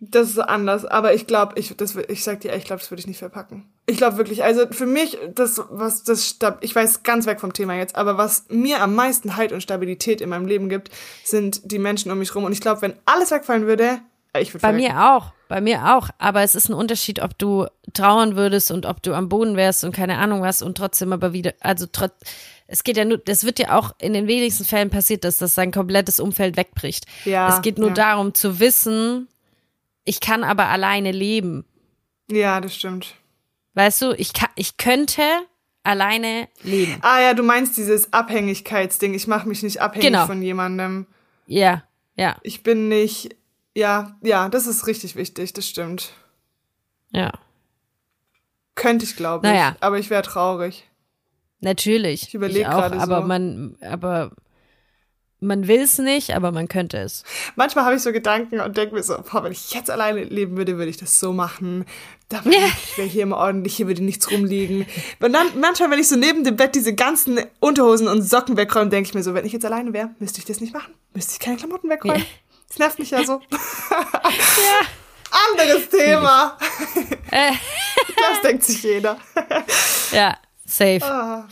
Das ist anders, aber ich glaube, ich, das, ich sag dir, ich glaube, das würde ich nicht verpacken. Ich glaube wirklich, also für mich, das, was das, ich weiß ganz weg vom Thema jetzt, aber was mir am meisten Halt und Stabilität in meinem Leben gibt, sind die Menschen um mich rum. Und ich glaube, wenn alles wegfallen würde, äh, ich würde Bei mir auch, bei mir auch. Aber es ist ein Unterschied, ob du trauern würdest und ob du am Boden wärst und keine Ahnung was und trotzdem aber wieder, also trotz, es geht ja nur, das wird ja auch in den wenigsten Fällen passiert, dass das sein komplettes Umfeld wegbricht. Ja, Es geht nur ja. darum zu wissen, ich kann aber alleine leben. Ja, das stimmt. Weißt du, ich kann, ich könnte alleine leben. Ah ja, du meinst dieses Abhängigkeitsding. Ich mache mich nicht abhängig Genau. von jemandem. Ja, ja, Ich bin nicht, ja, ja, das ist richtig wichtig, das stimmt. ja. Könnte ich, glaube ich. Naja. Aber ich wäre traurig. Natürlich. Ich überleg auch, gerade aber so. man, aber man will es nicht, aber man könnte es. Manchmal habe ich so Gedanken und denke mir so, boah, wenn ich jetzt alleine leben würde, würde ich das so machen. Da ich wäre hier immer ordentlich, hier würde nichts rumliegen. Und dann manchmal, wenn ich so neben dem Bett diese ganzen Unterhosen und Socken wegräume, denke ich mir so, wenn ich jetzt alleine wäre, müsste ich das nicht machen. Müsste ich keine Klamotten wegräumen. Ja. Das nervt mich ja so. Anderes Thema. das denkt sich jeder. Ja, safe. Ah.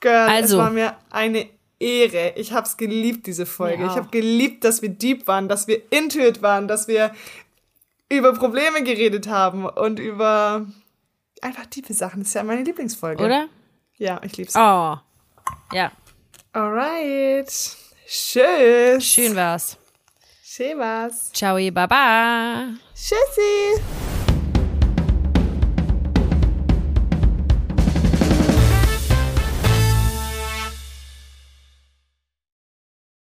Girl, Also. es war mir eine Ehre. Ich habe es geliebt, diese Folge. Mir Ich habe geliebt, dass wir deep waren, dass wir intuit waren, dass wir über Probleme geredet haben und über einfach tiefe Sachen. Das ist ja meine Lieblingsfolge. Oder? Ja, ich lieb's. Oh. Ja, Alright. Tschüss. schön war's. Schön war's. Ciao, baba. Tschüssi.